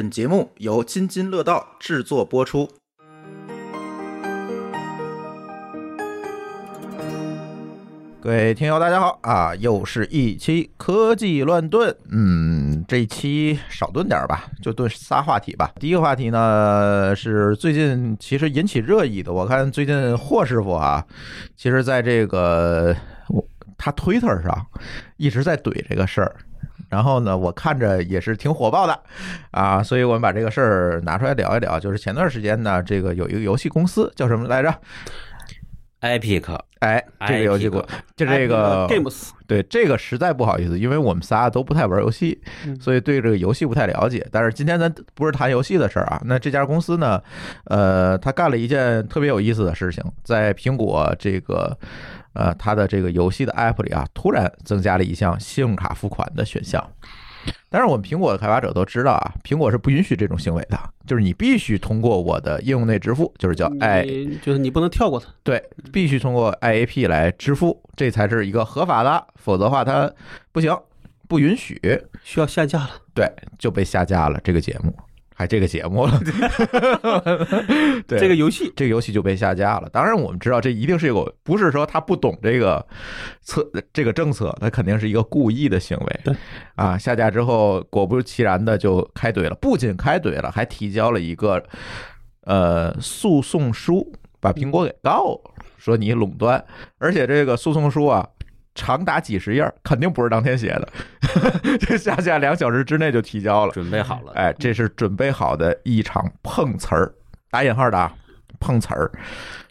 本节目由津津乐道制作播出。各位听友，大家好啊！又是一期科技乱炖，嗯，这一期少炖点吧，就炖仨话题吧。第一个话题呢是最近其实引起热议的，我看最近霍师傅啊，其实在这个我他 Twitter 上一直在怼这个事儿，然后呢，我看着也是挺火爆的啊，所以我们把这个事儿拿出来聊一聊。就是前段时间呢，这个有一个游戏公司叫什么来着？Epic 哎，这个游戏公就这个 Games，对这个实在不好意思，因为我们仨都不太玩游戏，嗯所以对这个游戏不太了解。但是今天咱不是谈游戏的事儿啊，那这家公司呢，呃，他干了一件特别有意思的事情，在苹果这个呃它的这个游戏的 App 里啊，突然增加了一项信用卡付款的选项。但是我们苹果的开发者都知道啊，苹果是不允许这种行为的，就是你必须通过我的应用内支付，就是叫 i 你就是你不能跳过它。对，必须通过 IAP 来支付，这才是一个合法的，否则的话它不行，不允许，需要下架了，对，就被下架了这个节目，还这个节目了，对，这个游戏这个游戏就被下架了。当然，我们知道这一定是有，不是说他不懂这个策这个政策，他肯定是一个故意的行为。对，啊，下架之后，果不其然的就开怼了，不仅开怼了，还提交了一个呃诉讼书，把苹果给告了，说你垄断，而且这个诉讼书啊。长达几十页儿，肯定不是当天写的，这下下两小时之内就提交了。准备好了，哎，这是准备好的一场碰瓷儿，打引号的啊，碰瓷儿。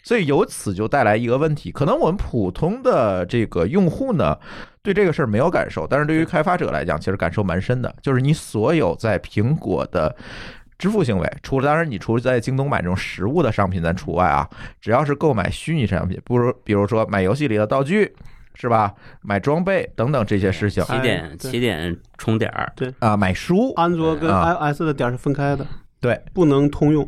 所以由此就带来一个问题，可能我们普通的这个用户呢，对这个事儿没有感受，但是对于开发者来讲，其实感受蛮深的。就是你所有在苹果的支付行为，除了当然你除了在京东买这种实物的商品咱除外啊，只要是购买虚拟产品，不如比如说买游戏里的道具。是吧？买装备等等这些事情起点起点充点儿，对啊，买书，安卓跟啊 iOS 的点是分开的，对，不能通用。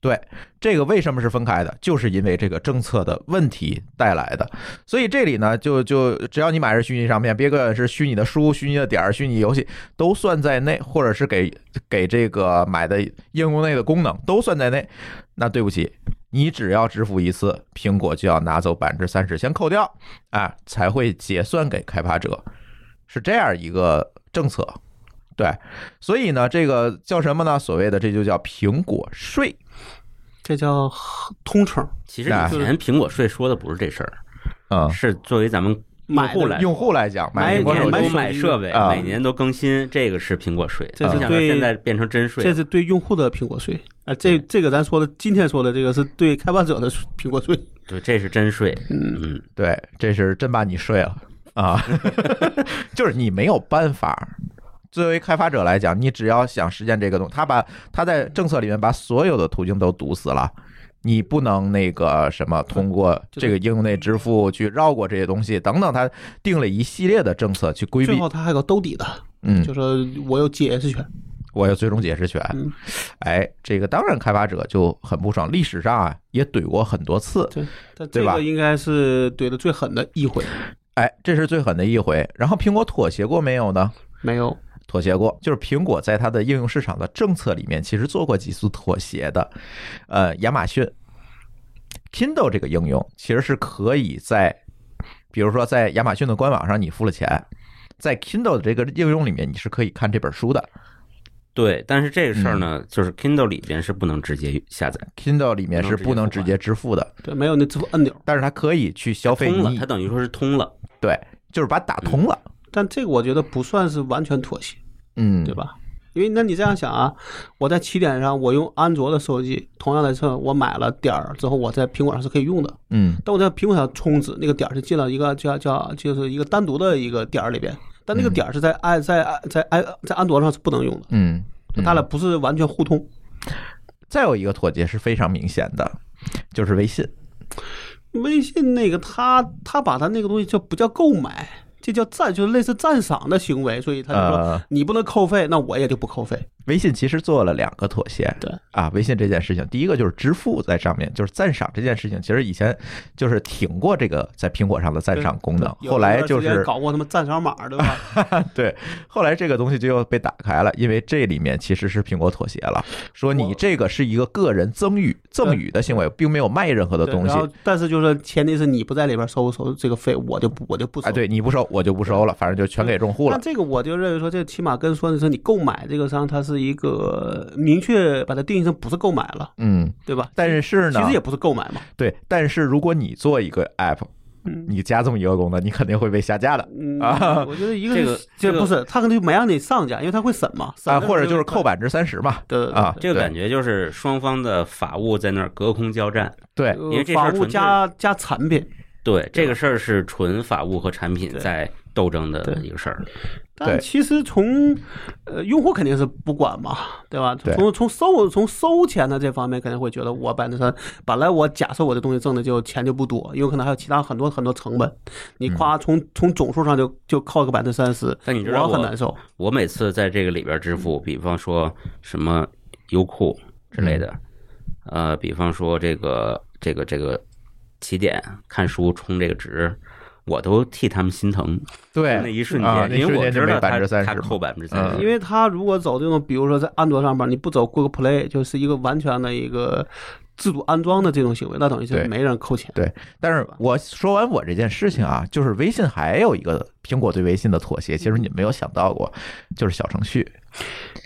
对，这个为什么是分开的？就是因为这个政策的问题带来的。所以这里呢，就就只要你买的是虚拟商品，别管是虚拟的书、虚拟的点儿、虚拟游戏都算在内，或者是给给这个买的应用内的功能都算在内。那对不起，你只要支付一次，苹果就要拿走百分之三十，先扣掉，啊，才会结算给开发者，是这样一个政策。对，所以呢，这个叫什么呢？所谓的这就叫苹果税。这叫通称，其实以前苹果税说的不是这事儿，啊、是作为咱们用买的户来用户来讲，买苹果手机买买设备，啊每年都更新，这个是苹果税。这是对现在变成真税这，是对用户的苹果税。啊，这这个咱说的，今天说的这个是对开发者的苹果税。对，这是真税。嗯，嗯，对，这是真把你睡了啊！就是你没有办法。作为开发者来讲，你只要想实现这个东西，他把他在政策里面把所有的途径都堵死了，你不能那个什么通过这个应用内支付去绕过这些东西等等，他定了一系列的政策去规避。最后他还有个兜底的，嗯，就说我有解释权。我有最终解释权。嗯，哎，这个当然开发者就很不爽，历史上啊也怼过很多次。但对吧这个应该是怼的最狠的一回，哎，这是最狠的一回。然后苹果妥协过没有呢？没有。妥协过，就是苹果在它的应用市场的政策里面，其实做过几次妥协的。呃，亚马逊 Kindle 这个应用其实是可以在，比如说在亚马逊的官网上你付了钱，在 Kindle 的这个应用里面你是可以看这本书的。对。但是这个事儿嗯呢，就是 Kindle 里边是不能直接下载，Kindle 里面是不能直接支付的，对，没有那支付按钮。但是它可以去消费通了，它，等于说是通了。对，就是把它打通了。但这个我觉得不算是完全妥协，嗯，对？吧？因为那你这样想啊，我在起点上我用安卓的手机，同样的车我买了点儿之后，我在苹果上是可以用的。嗯，但我在苹果上充值，那个点儿是进了一个叫叫就是一个单独的一个点儿里边，但那个点儿是在安在在安在安卓上是不能用的，嗯，它俩不是完全互通。再有一个妥协是非常明显的，就是微信。微信那个他他把他那个东西叫不叫购买，这叫赞，就是类似赞赏的行为，所以他就说呃，你不能扣费，那我也就不扣费。微信其实做了两个妥协，对啊，微信这件事情，第一个就是支付在上面，就是赞赏这件事情，其实以前就是挺过这个在苹果上的赞赏功能，后来就是搞过他妈赞赏码，对吧？对，后来这个东西就又被打开了，因为这里面其实是苹果妥协了，说你这个是一个个人赠与赠与的行为，并没有卖任何的东西但是就是前提是你不在里边收收这个费，我就不我就不收。哎，对你不收我就不收了，反正就全给用户了。那这个我就认为说，这起码跟说的是你购买这个商，它是一个明确把它定义成不是购买了，嗯，对吧？但是呢其实，也不是购买嘛。对，但是如果你做一个 app，嗯。你加这么一个功能，你肯定会被下架的。嗯啊，我觉得一个这个是这个不是，他可能就没让你上架，因为他会审嘛，审啊，或者就是扣百分之三十嘛。对对啊这个感觉就是双方的法务在那儿隔空交战。对，呃因为这事儿法务纯加加产品，对，这个事儿是纯法务和产品在斗争的一个事儿。但其实从呃用户肯定是不管嘛，对吧？从从收从收钱的这方面，肯定会觉得我百分之三，本来我假设我这东西挣的就钱就不多，有可能还有其他很多很多成本，你夸从从总数上就就靠个百分之三十，但你知道我我很难受。我每次在这个里边支付，比方说什么优酷之类的，呃，比方说这个这个这个起点看书充这个值，我都替他们心疼。对，那一瞬啊间，因为我那瞬间就没知道他30%他嘛扣百分之三嗯十，因为他如果走这种，比如说在安卓上边，你不走 Google Play，就是一个完全的一个自主安装的这种行为，那等于是没人扣钱。对但是我说完我这件事情啊，就是微信还有一个苹果对微信的妥协，其实你没有想到过，就是小程序。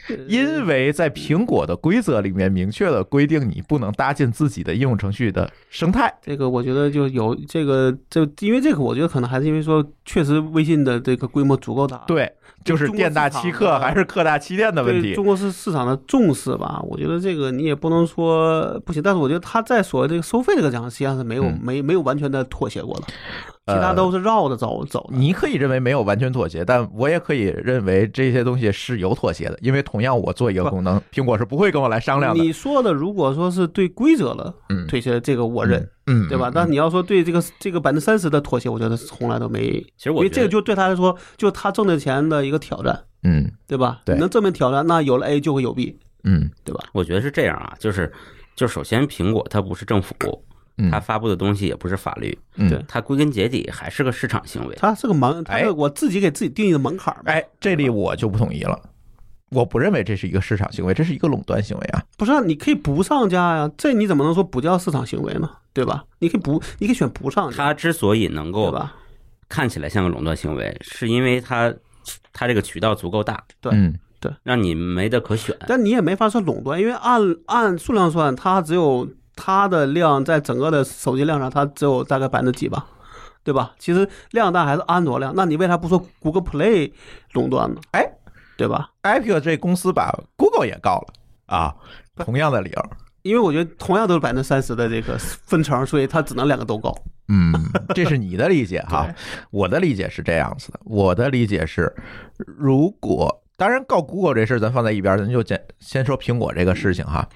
因为在苹果的规则里面明确的规定，你不能搭建自己的应用程序的生态。这个我觉得就有这个，就因为这个，我觉得可能还是因为说，确实微信的这个规模足够大，对，就是店大欺客还是客大欺店的问题中。国市市场的重视吧。我觉得这个你也不能说不行，但是我觉得他在所谓这个收费这个讲，实际上是没有、嗯没没有完全的妥协过的，其呃他都是绕着走走的。你可以认为没有完全妥协，但我也可以认为这些东西是有妥协的，因为同样我做一个功能，苹果是不会跟我来商量的。你说的如果说是对规则的嗯妥协，这个我认，嗯，对吧？嗯但你要说对这个这个百分之三十的妥协，我觉得从来都没，其实我觉得因为这个就对他来说，就他挣的钱的一个挑战，嗯对吧？能正面挑战，那有了 A 就会有 B，嗯对吧？我觉得是这样啊，就是就首先苹果它不是政府，嗯，它发布的东西也不是法律，嗯对他归根结底还是个市场行为。他是个门，它哎我自己给自己定义的门槛嘛。哎，这里我就不同意了，我不认为这是一个市场行为，这是一个垄断行为啊。不是、啊，你可以不上架呀，这你怎么能说不叫市场行为呢？对吧？你可以不，你可以选不上架，它之所以能够吧？看起来像个垄断行为，是因为它它这个渠道足够大，对嗯让你没得可选。但你也没法说垄断，因为按按数量算，它只有它的量在整个的手机量上，它只有大概百分之几吧，对吧？其实量大还是安卓量，那你为啥不说 Google Play 垄断呢？哎，对吧？？Apple 这公司把 Google 也告了啊，同样的理由。因为我觉得同样都是百分之三十的这个分成，所以它只能两个都告。嗯，这是你的理解哈，我的理解是这样子的，我的理解是，如果当然告 Google 这事儿咱放在一边儿，咱就先先说苹果这个事情哈。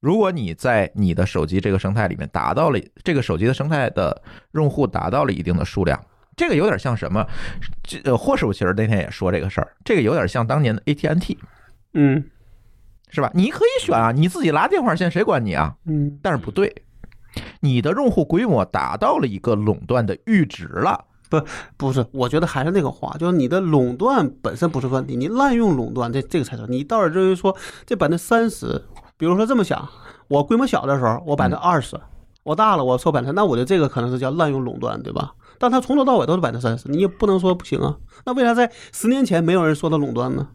如果你在你的手机这个生态里面达到了这个手机的生态的用户达到了一定的数量，这个有点像什么？这呃，霍师傅其实那天也说这个事儿，这个有点像当年的 ATNT，嗯是吧？你可以选啊，你自己拉电话线谁管你啊？嗯，但是不对，你的用户规模达到了一个垄断的阈值了。不不是，我觉得还是那个话，就是你的垄断本身不是问题，你滥用垄断这这个才是。你倒是认为说这百分之三十，比如说这么想，我规模小的时候我百分之二十，我大了我收百分之，那我觉得这个可能是叫滥用垄断，对吧？但他从头到尾都是百分之三十，你也不能说不行啊。那为啥在十年前没有人说他垄断呢？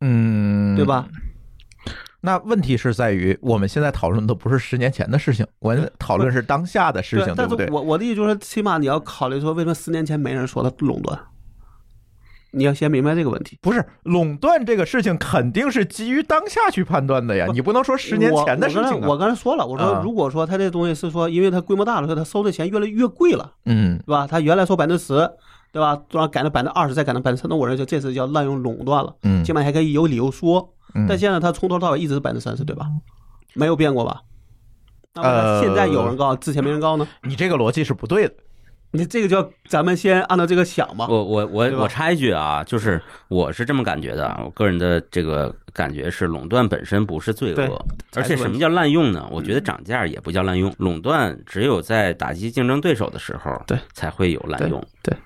嗯，对吧？那问题是在于，我们现在讨论的不是十年前的事情，我们讨论是当下的事情，对不对？但是我我的意思就是，起码你要考虑说，为什么十年前没人说他垄断？你要先明白这个问题。不是垄断这个事情，肯定是基于当下去判断的呀，不你不能说十年前的事情啊。我我刚才说了，我说啊如果说他这东西是说，因为他规模大了，所以他收的钱越来越贵了，嗯对吧？他原来收百分之十，对吧？突然改到百分之二十，再改到百分之三，那我认为这是叫滥用垄断了，嗯起码还可以有理由说。嗯，但现在他从头到尾一直是百分之三十，对吧？没有变过吧？呃现在有人告，之前没人告呢？你这个逻辑是不对的。你这个叫咱们先按照这个想吧。我我我我插一句啊，就是我是这么感觉的，我个人的这个感觉是，垄断本身不是罪恶，而且什么叫滥用呢？我觉得涨价也不叫滥用，垄断只有在打击竞争对手的时候，对，才会有滥用，对，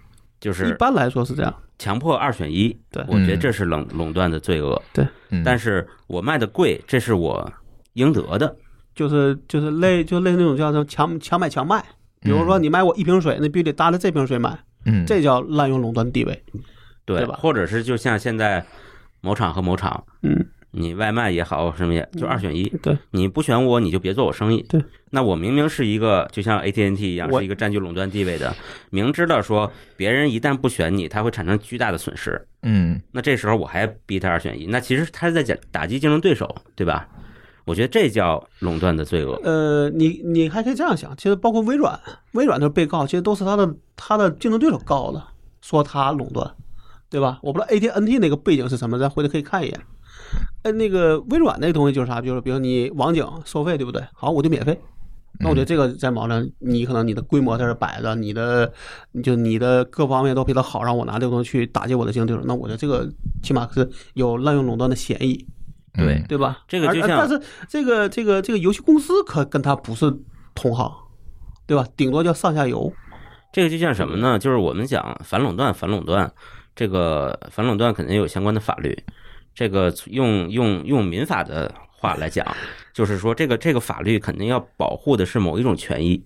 就是一般来说是这样。强迫二选一，对我觉得这是垄垄断的罪恶，对但是我卖的贵，这是我应得的，就是就是类就类似那种叫什么强强买强卖，比如说你买我一瓶水，那必须得搭着这瓶水买，嗯，这叫滥用垄断地位。对对吧或者是就像现在某厂和某厂，嗯，你外卖也好，什么也就二选一，对，你不选我，你就别做我生意。对，那我明明是一个就像 AT&T 一样，是一个占据垄断地位的，明知道说别人一旦不选你，他会产生巨大的损失。嗯那这时候我还逼他二选一，那其实他是在打打击竞争对手，对吧？我觉得这叫垄断的罪恶。呃，你你还可以这样想，其实包括微软，微软的被告其实都是他的他的竞争对手告的，说他垄断，对吧？我不知道 A T N T 那个背景是什么，咱回头可以看一眼。呃，那个微软那个东西就是啥，就是比如你网景收费，对不对？好，我就免费。那我觉得这个在网上，你可能你的规模在这摆着，你的就你的各方面都比他好，让我拿这个东西去打击我的竞争对手，那我觉得这个起码是有滥用垄断的嫌疑。对嗯对吧？这个就像但是这个这个这个游戏公司可跟他不是同行，对吧？顶多叫上下游。这个就像什么呢？就是我们讲反垄断，反垄断，这个反垄断肯定有相关的法律。这个用用用民法的话来讲，就是说这个这个法律肯定要保护的是某一种权益。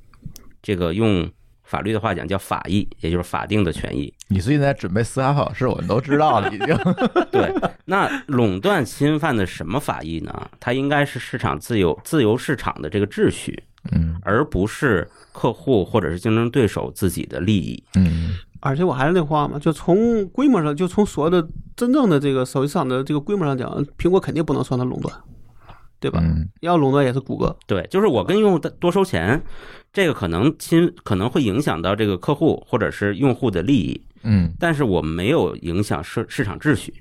这个用法律的话讲叫法益，也就是法定的权益。你最近在准备司法考试，我们都知道了，已经。对，那垄断侵犯的什么法益呢？它应该是市场自由自由市场的这个秩序，嗯而不是客户或者是竞争对手自己的利益。嗯而且我还是那话嘛，就从规模上，就从所有的真正的这个手机市场的这个规模上讲，苹果肯定不能算它垄断，对吧？嗯要垄断也是谷歌。对，就是我跟用户多收钱，这个可能侵可能会影响到这个客户或者是用户的利益，嗯，但是我没有影响市市场秩序。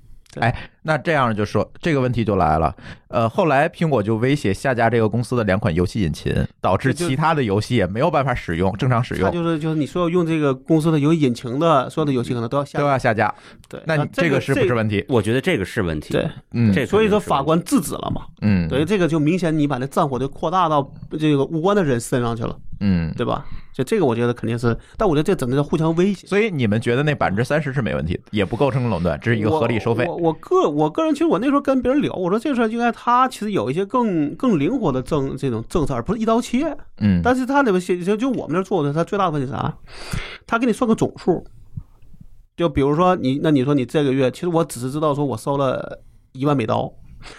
那这样就说这个问题就来了。呃，后来苹果就威胁下架这个公司的两款游戏引擎，导致其他的游戏也没有办法使用，正常使它用就是就是你所有用这个公司的游戏引擎的所有的游戏可能都要下都。要下架。对，那你这个是不是问题？我觉得这个是问题。对，嗯这所以说法官制止了嘛。嗯，等于这个就明显你把那战火就扩大到这个无关的人身上去了，嗯，对吧？就这个我觉得肯定是，但我觉得这整个是互相威胁。所以你们觉得那百分之三十是没问题的，也不构成垄断，这是一个合理收费我。我我个我个人其实我那时候跟别人聊，我说这事儿应该他其实有一些更更灵活的政这种政策，而不是一刀切。嗯，但是他那边就就就我们这儿做的，他最大的问题是啥？他给你算个总数，就比如说你那你说你这个月，其实我只是知道说我收了一万美刀。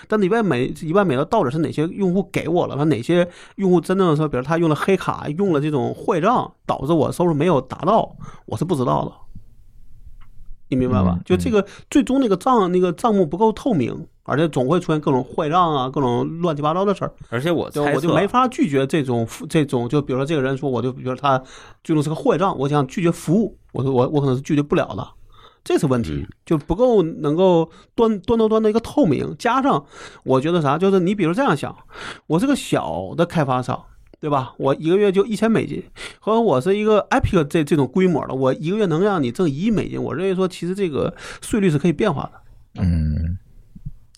但里边每一万美刀到底是哪些用户给我了？那哪些用户真正的说，比如他用了黑卡，用了这种坏账，导致我收入没有达到，我是不知道的。你明白吧嗯？就这个最终那个账那个账目不够透明，而且总会出现各种坏账啊，各种乱七八糟的事儿。而且我就，我就没法拒绝这种这种，就比如说这个人说，我就比如说他最终是个坏账，我想拒绝服务，我说我我可能是拒绝不了的，这是问题嗯，就不够能够端端到端的一个透明，加上我觉得啥，就是你比如这样想，我是个小的开发商。对吧？我一个月就一千美金，和我是一个 Epic 这这种规模的，我一个月能让你挣一亿美金，我认为说其实这个税率是可以变化的，嗯，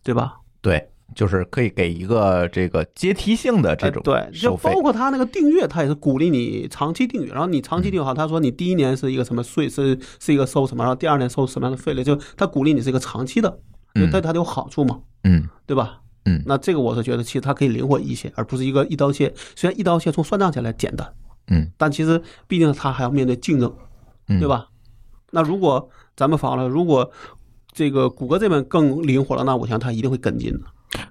对吧？对，就是可以给一个这个阶梯性的这种呃对，就包。括他那个订阅，他也是鼓励你长期订阅，然后你长期订阅好，他说你第一年是一个什么税，是是一个收什么，然后第二年收什么样的费率，就他鼓励你是一个长期的，嗯对他有好处嘛，嗯对吧？嗯那这个我是觉得其实它可以灵活一些，而不是一个一刀切。虽然一刀切从算账起来简单，嗯，但其实毕竟他还要面对竞争，嗯，对？吧？那如果咱们反过来，如果这个谷歌这边更灵活了，那我想他一定会跟进的。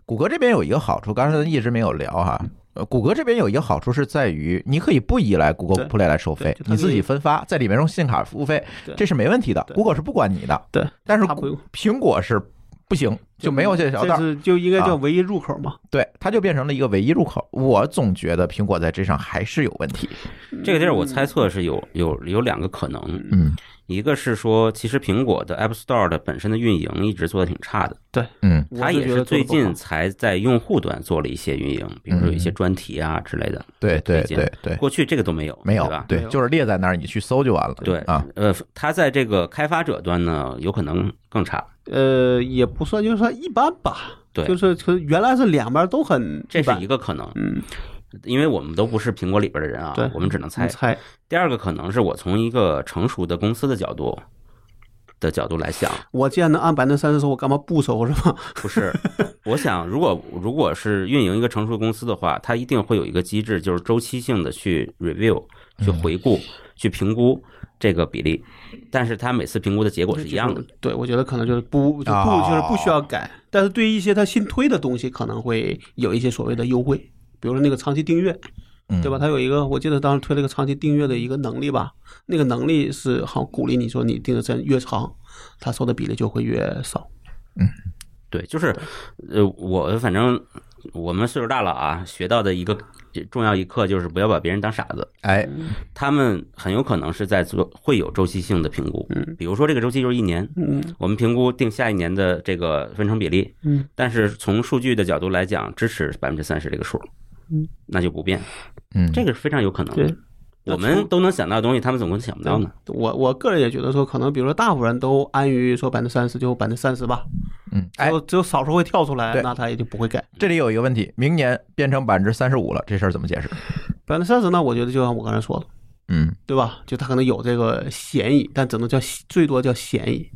谷歌这边有一个好处，刚才咱一直没有聊哈。呃，谷歌这边有一个好处是在于，你可以不依赖 Google Play 来收费你自己分发，在里面用信用卡付费，这是没问题的。对 Google 是不管你的，对，但是苹果是不行，就没有这条道这。是就应该叫啊唯一入口嘛。对，它就变成了一个唯一入口。我总觉得苹果在这上还是有问题。这个地儿我猜测是有有有两个可能，嗯一个是说，其实苹果的 App Store 的本身的运营一直做的挺差的，对嗯我它也是最近才在用户端做了一些运营，比如说有一些专题啊之类的。对对对对，过去这个都没有，没有对吧？对就是列在那儿，你去搜就完了。对啊，，呃，它在这个开发者端呢，有可能更差。呃，也不算，就是说一般吧。对就是原来是两边都很这是一个可能，嗯，因为我们都不是苹果里边的人啊，我们只能猜。猜第二个可能是我从一个成熟的公司的角度的角度来想，我既然能按百分之三十收，我干嘛不收是吧？不是，我想如果如果是运营一个成熟的公司的话，它一定会有一个机制，就是周期性的去 review、去回顾、去评估这个比例，但是它每次评估的结果是一样的。。对，我觉得可能就是不就不哦就是不需要改，但是对于一些他新推的东西，可能会有一些所谓的优惠，比如说那个长期订阅，嗯。对吧？它有一个，我记得当时推了一个长期订阅的一个能力吧，那个能力是好鼓励你说你订的时间越长，它收的比例就会越少。嗯。对，就是，呃，我反正我们岁数大了啊，学到的一个重要一课就是不要把别人当傻子。哎，他们很有可能是在做会有周期性的评估，嗯。比如说这个周期就是一年，嗯。我们评估定下一年的这个分成比例，嗯，但是从数据的角度来讲，支持百分之三十这个数，嗯，那就不变，嗯，这个是非常有可能的。我们都能想到的东西，他们怎么可能想不到呢？我我个人也觉得说，可能比如说大部分人都安于说百分之三十就百分之三十吧，嗯，哎，只有少数会跳出来，那他也就不会改。这里有一个问题，明年变成百分之三十五了，这事儿怎么解释？百分之三十呢，我觉得就像我刚才说的，嗯，对吧？就他可能有这个嫌疑，但只能叫最多叫嫌疑，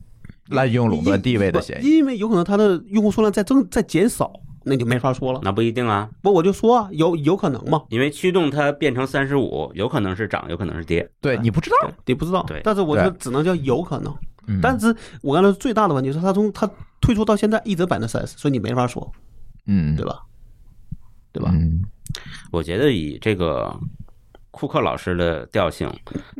滥用垄断地位的嫌疑。因为有可能他的用户数量在增在减少，那就没法说了。那不一定啊，不，我就说啊，有有可能嘛，因为驱动它变成三十五，有可能是涨，有可能是跌。对你不知道，对，你不知道。对但是我说对只能叫有可能。嗯但是我刚才最大的问题是，他从他退出到现在一直百分之三十，所以你没法说，嗯，对吧？对吧？嗯我觉得以这个库克老师的调性，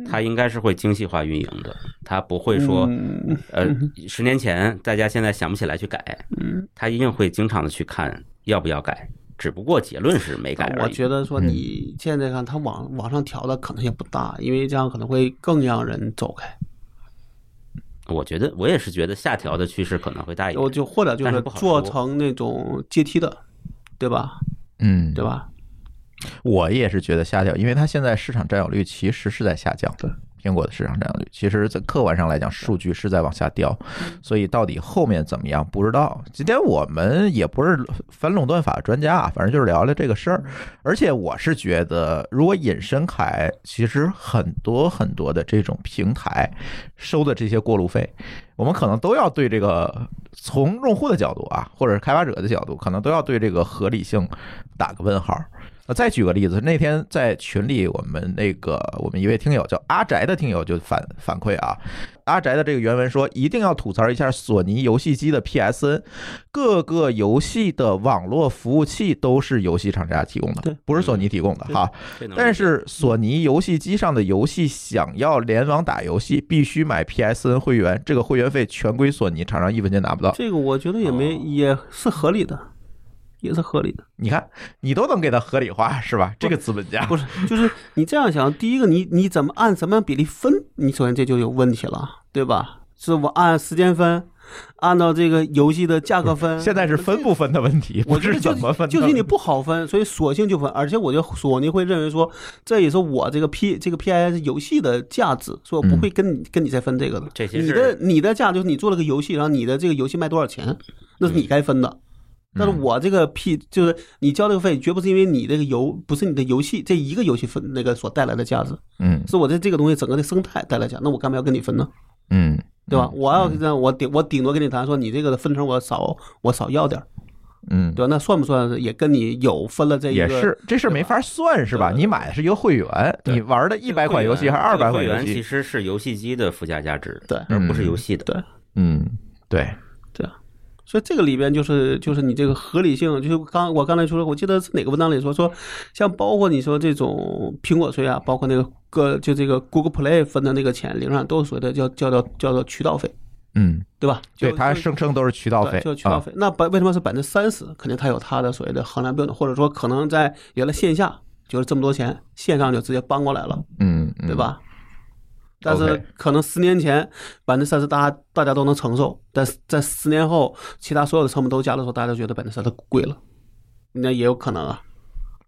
他应该是会精细化运营的，他不会说，嗯呃，十年前大家现在想不起来去改，嗯，他一定会经常的去看要不要改，只不过结论是没改而已。我觉得说嗯你现在看他往往上调的可能性不大，因为这样可能会更让人走开。我觉得我也是觉得下调的趋势可能会大一点。我就或者就是做成那种阶梯的，对吧？嗯，对吧？我也是觉得下调，因为它现在市场占有率其实是在下降。对，苹果的市场占有率，其实在客观上来讲，数据是在往下掉，所以到底后面怎么样不知道。今天我们也不是反垄断法专家啊，反正就是聊聊这个事儿。而且我是觉得，如果引申开，其实很多很多的这种平台收的这些过路费，我们可能都要对这个从用户的角度啊，或者是开发者的角度，可能都要对这个合理性打个问号。那再举个例子，那天在群里，我们那个我们一位听友叫阿宅的听友就反反馈啊，阿宅的这个原文说，一定要吐槽一下索尼游戏机的 PSN，各个游戏的网络服务器都是游戏厂家提供的对，不是索尼提供的哈。但是索尼游戏机上的游戏想要联网打游戏，必须买 PSN 会员，这个会员费全归索尼，厂商一分钱拿不到。这个我觉得也没哦也是合理的，也是合理的。你看，你都能给它合理化是吧？这个资本家不是，就是你这样想，第一个你你怎么按什么样比例分？你首先这就有问题了，对吧？是我按时间分，按照这个游戏的价格分。现在是分不分的问题，我是怎么分就是你不好分，所以索性就分。而且我觉得索尼会认为说，这也是我这个 P 这个 PIS 游戏的价值，所以我不会跟你、跟你再分这个的。这些你的你的价就是你做了个游戏，然后你的这个游戏卖多少钱，那是你该分的。但是我这个 P 就是你交这个费，绝不是因为你这个游不是你的游戏这一个游戏分那个所带来的价值，嗯是我在这个东西整个的生态带来价，那我干嘛要跟你分呢？嗯，对吧？我要这样，我顶我顶多跟你谈说，你这个的分成我少我少要点儿，嗯，对吧？那算不算也跟你有分了这一个？也是这事没法算是吧？你买的是一个会员，你玩的一百款游戏还是二百款游会员其？实是游戏机的附加价值，对而不是游戏的。对。嗯，对对，所以这个里边就是就是你这个合理性，就是刚我刚才说了，我记得是哪个文章里说说，像包括你说这种苹果税啊，包括那个个就这个 Google Play 分的那个钱，理论上都是所谓的叫叫做叫做渠道费，嗯，对吧？对，它声称都是渠道费对，就渠道啊，费。那百为什么是百分之三十？肯定它有它的所谓的衡量标准，或者说可能在原来线下就是这么多钱，线上就直接搬过来了，嗯，嗯对？吧？但是可能十年前百分之三十大家大家都能承受，但是在十年后，其他所有的成本都加的时候，大家都觉得百分之三十贵了，那也有可能啊。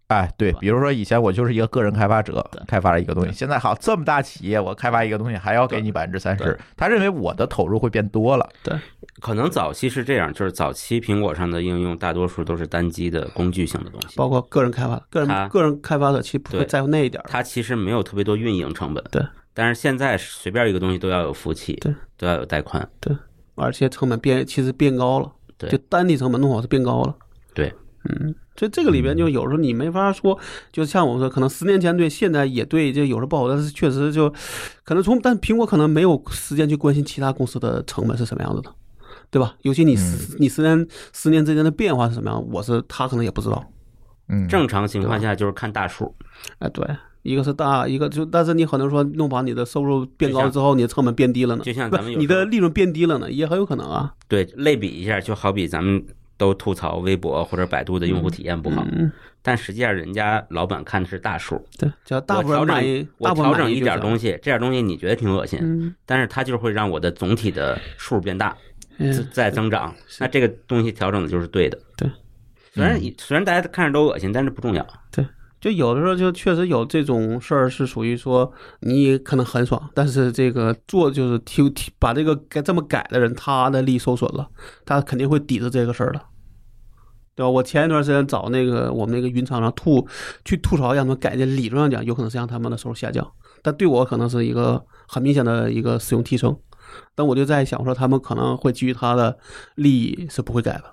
哎，对，比如说以前我就是一个个人开发者，开发了一个东西，现在好这么大企业，我开发一个东西还要给你百分之三十，他认为我的投入会变多了。对。可能早期是这样，就是早期苹果上的应用大多数都是单机的工具性的东西，包括个人开发，个人个人开发者其实不会在乎那一点儿。它其实没有特别多运营成本。对，但是现在随便一个东西都要有服务器，对，都要有带宽。对而且成本变其实变高了，对就单体成本弄好是变高了。对，嗯，所以这个里边就有时候你没法说，就像我们说，可能十年前对，现在也对，就有时候不好，但是确实就可能从，但苹果可能没有时间去关心其他公司的成本是什么样子的，对吧？尤其你十、你十年十年之间的变化是什么样，我是他可能也不知道。嗯，正常情况下就是看大数，哎，对，一个是大，一个就，但是你可能说弄把你的收入变高了之后，你的成本变低了呢？就像咱们有你的利润变低了呢，也很有可能啊。对类比一下，就好比咱们都吐槽微博或者百度的用户体验不好，嗯，但实际上人家老板看的是大数。对，只要大部分我调人满意整，一点，东西，这点东西你觉得挺恶心，嗯，但是它就是会让我的总体的数变大，嗯在增长。那这个东西调整的就是对的。对，虽然虽然大家看着都恶心，但是不重要。就有的时候就确实有这种事儿，是属于说你可能很爽，但是这个做就是提提把这个该这么改的人，他的利益受损了，他肯定会抵制这个事儿的，对吧？我前一段时间找那个我们那个云厂商吐去吐槽，让他们改进，理论上讲有可能是让他们的收入下降，但对我可能是一个很明显的一个使用提升，但我就在想说，他们可能会基于他的利益是不会改的。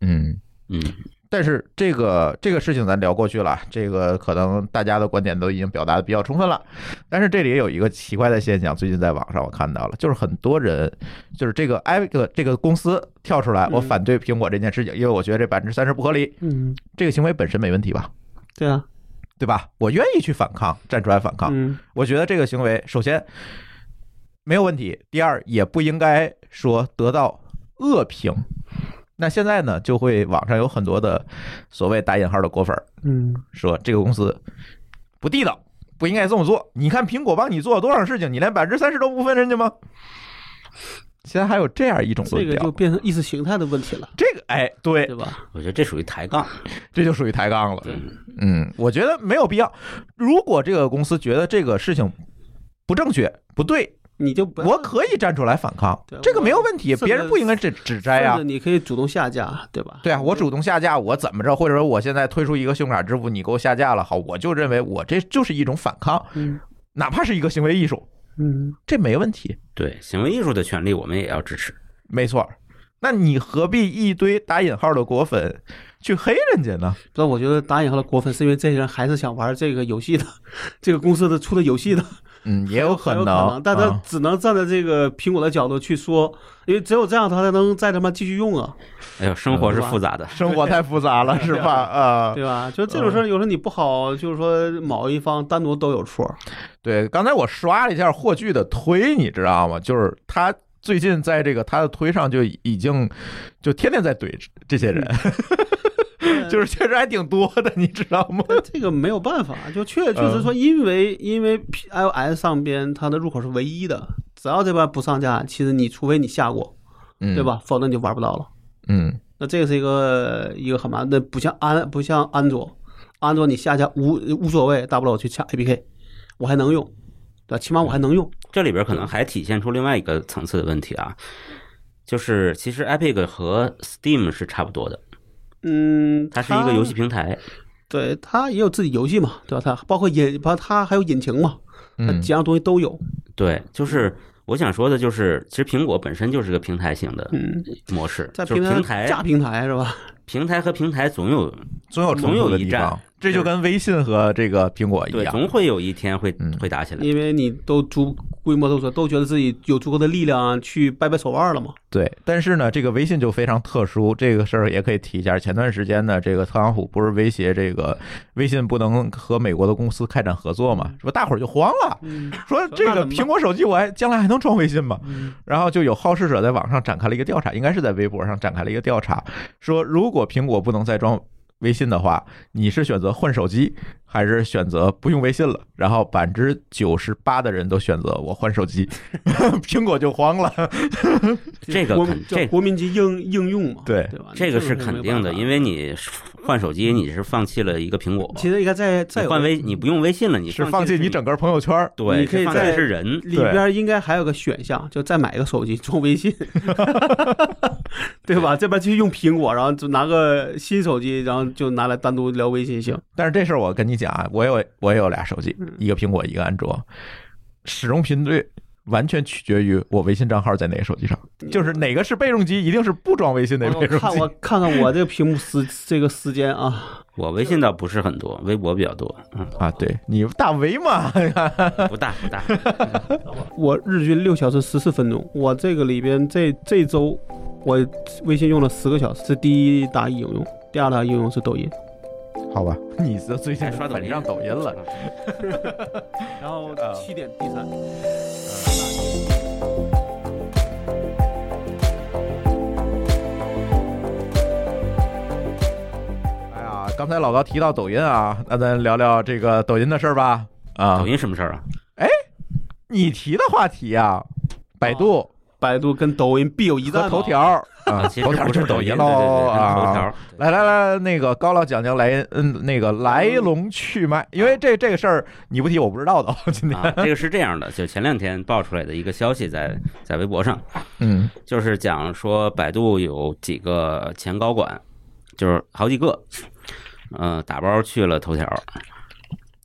嗯。嗯，但是这个这个事情咱聊过去了，这个可能大家的观点都已经表达的比较充分了。但是这里也有一个奇怪的现象，最近在网上我看到了，就是很多人就是这个 i 个这个公司跳出来，嗯我反对苹果这件事情，因为我觉得这百分之三十不合理。嗯，这个行为本身没问题吧？对啊，对吧？我愿意去反抗，站出来反抗。嗯我觉得这个行为首先没有问题，第二也不应该说得到恶评。那现在呢，就会网上有很多的所谓打引号的果粉儿嗯。说这个公司不地道，不应该这么做。你看苹果帮你做了多少事情，你连百分之三十都不分人家吗？现在还有这样一种这个就，变成意识形态的问题了，这个哎，对，对吧？我觉得这属于抬杠。这就属于抬杠了。嗯，嗯，我觉得没有必要。如果这个公司觉得这个事情不正确、不对，你就不我可以站出来反抗对，这个没有问题，别人不应该指指摘啊。你可以主动下架，对吧？对啊，我主动下架，我怎么着，或者说我现在推出一个信用卡支付，你给我下架了，好，我就认为我这就是一种反抗，嗯哪怕是一个行为艺术，嗯，这没问题，对，行为艺术的权利我们也要支持。没错。那你何必一堆打引号的果粉去黑人家呢？不，我觉得打引号的果粉是因为这些人还是想玩这个游戏的，这个公司的出的游戏的，嗯，也有可能可能，但他啊只能站在这个苹果的角度去说，因为只有这样他才能再他妈继续用啊，哎呦，生活是复杂的。生活太复杂了，是吧？啊，对吧？就这种事儿，有时候你不好，就是说某一方单独都有错，对，刚才我刷了一下霍炬的推，你知道吗？就是他最近在这个他的推上就已经就天天在怼这些人，就是确实还挺多的，你知道吗？这个没有办法，就确确实说，因为因为 iOS 上边它的入口是唯一的，只要这边不上架，其实你除非你下过，嗯对？吧？否则你就玩不到了。嗯，那这个是一个一个很麻烦那，不像安不像安卓，安卓你下架无无所谓，大不了我去下 APK，我还能用，对吧？起码我还能用。这里边可能还体现出另外一个层次的问题啊，就是其实 Epic 和 Steam 是差不多的，嗯，它是一个游戏平台。对，它也有自己游戏嘛，对吧？它包括引，包括它还有引擎嘛，它嗯几样东西都有。对，就是我想说的就是，其实苹果本身就是个平台型的嗯，模式，在就是平台加平台是吧？平台和平台总有总有冲突的地方，这就跟微信和这个苹果一对，样。总会有一天会嗯会打起来。因为你都足规模都说都觉得自己有足够的力量去掰掰手腕了嘛。对，但是呢，这个微信就非常特殊，这个事儿也可以提一下。前段时间呢，这个特朗普不是威胁这个微信不能和美国的公司开展合作嘛？是不？大伙儿就慌了，嗯说这个苹果手机我还将来还能装微信吗？嗯然后就有好事者在网上展开了一个调查，应该是在微博上展开了一个调查，说如果苹果不能再装微信的话，你是选择换手机，还是选择不用微信了？然后百分之九十八的人都选择我换手机，苹果就慌了。这个肯这国民级应应用嘛，对对吧？这个是肯定的，因为为你换手机，你是放弃了一个苹果，其实应该再再换微你不用微信了，你是放弃你整个朋友圈，对，你可以是放弃的在是人，里边应该还有个选项，就再买一个手机装微信，对吧？这边继续用苹果，然后就拿个新手机，然后就拿来单独聊微信行。但是这事儿我跟你讲啊，我有我也有俩手机，一个苹果，一个安卓，使用频率完全取决于我微信账号在哪个手机上，就是哪个是备用机，一定是不装微信的备用机看我。看看我这个屏幕时这个时间啊，我微信倒不是很多，微博比较多，嗯，啊，对你大 V 嘛，不 大不大，我日均六小时十四分钟。我这个里边这这周我微信用了十个小时，是第一大应用，第二大应用是抖音。好吧，你这最近刷抖音上抖音了。然后 七点第三。哎呀，刚才老高提到抖音啊，那咱聊聊这个抖音的事儿吧。啊抖，音什么事儿啊？哎你提的话题啊，百度百度跟抖音必有一战头条啊，其实头条就是抖音喽对对头啊。条。来来来，那个高老讲讲来，嗯，那个来龙去脉，因为这这个事儿你不提我不知道的。今天，啊，这个是这样的，就前两天爆出来的一个消息在，在微博上，嗯就是讲说百度有几个前高管，就是好几个，嗯，打包去了头条。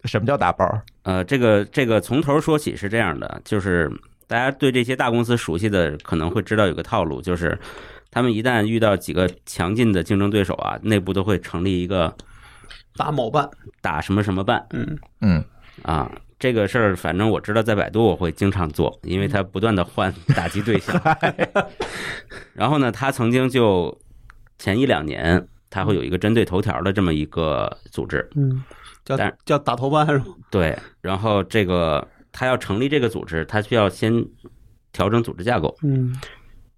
什么叫打包？呃，这个这个从头说起是这样的，就是大家对这些大公司熟悉的可能会知道有个套路，就是他们一旦遇到几个强劲的竞争对手啊，内部都会成立一个打某办，打什么什么办嗯，嗯啊。这个事儿，反正我知道，在百度我会经常做，因为它不断的换 打击对象。然后呢，他曾经就前一两年，他会有一个针对头条的这么一个组织，嗯，叫但叫打头班是吗？对，然后这个他要成立这个组织，他需要先调整组织架构。嗯。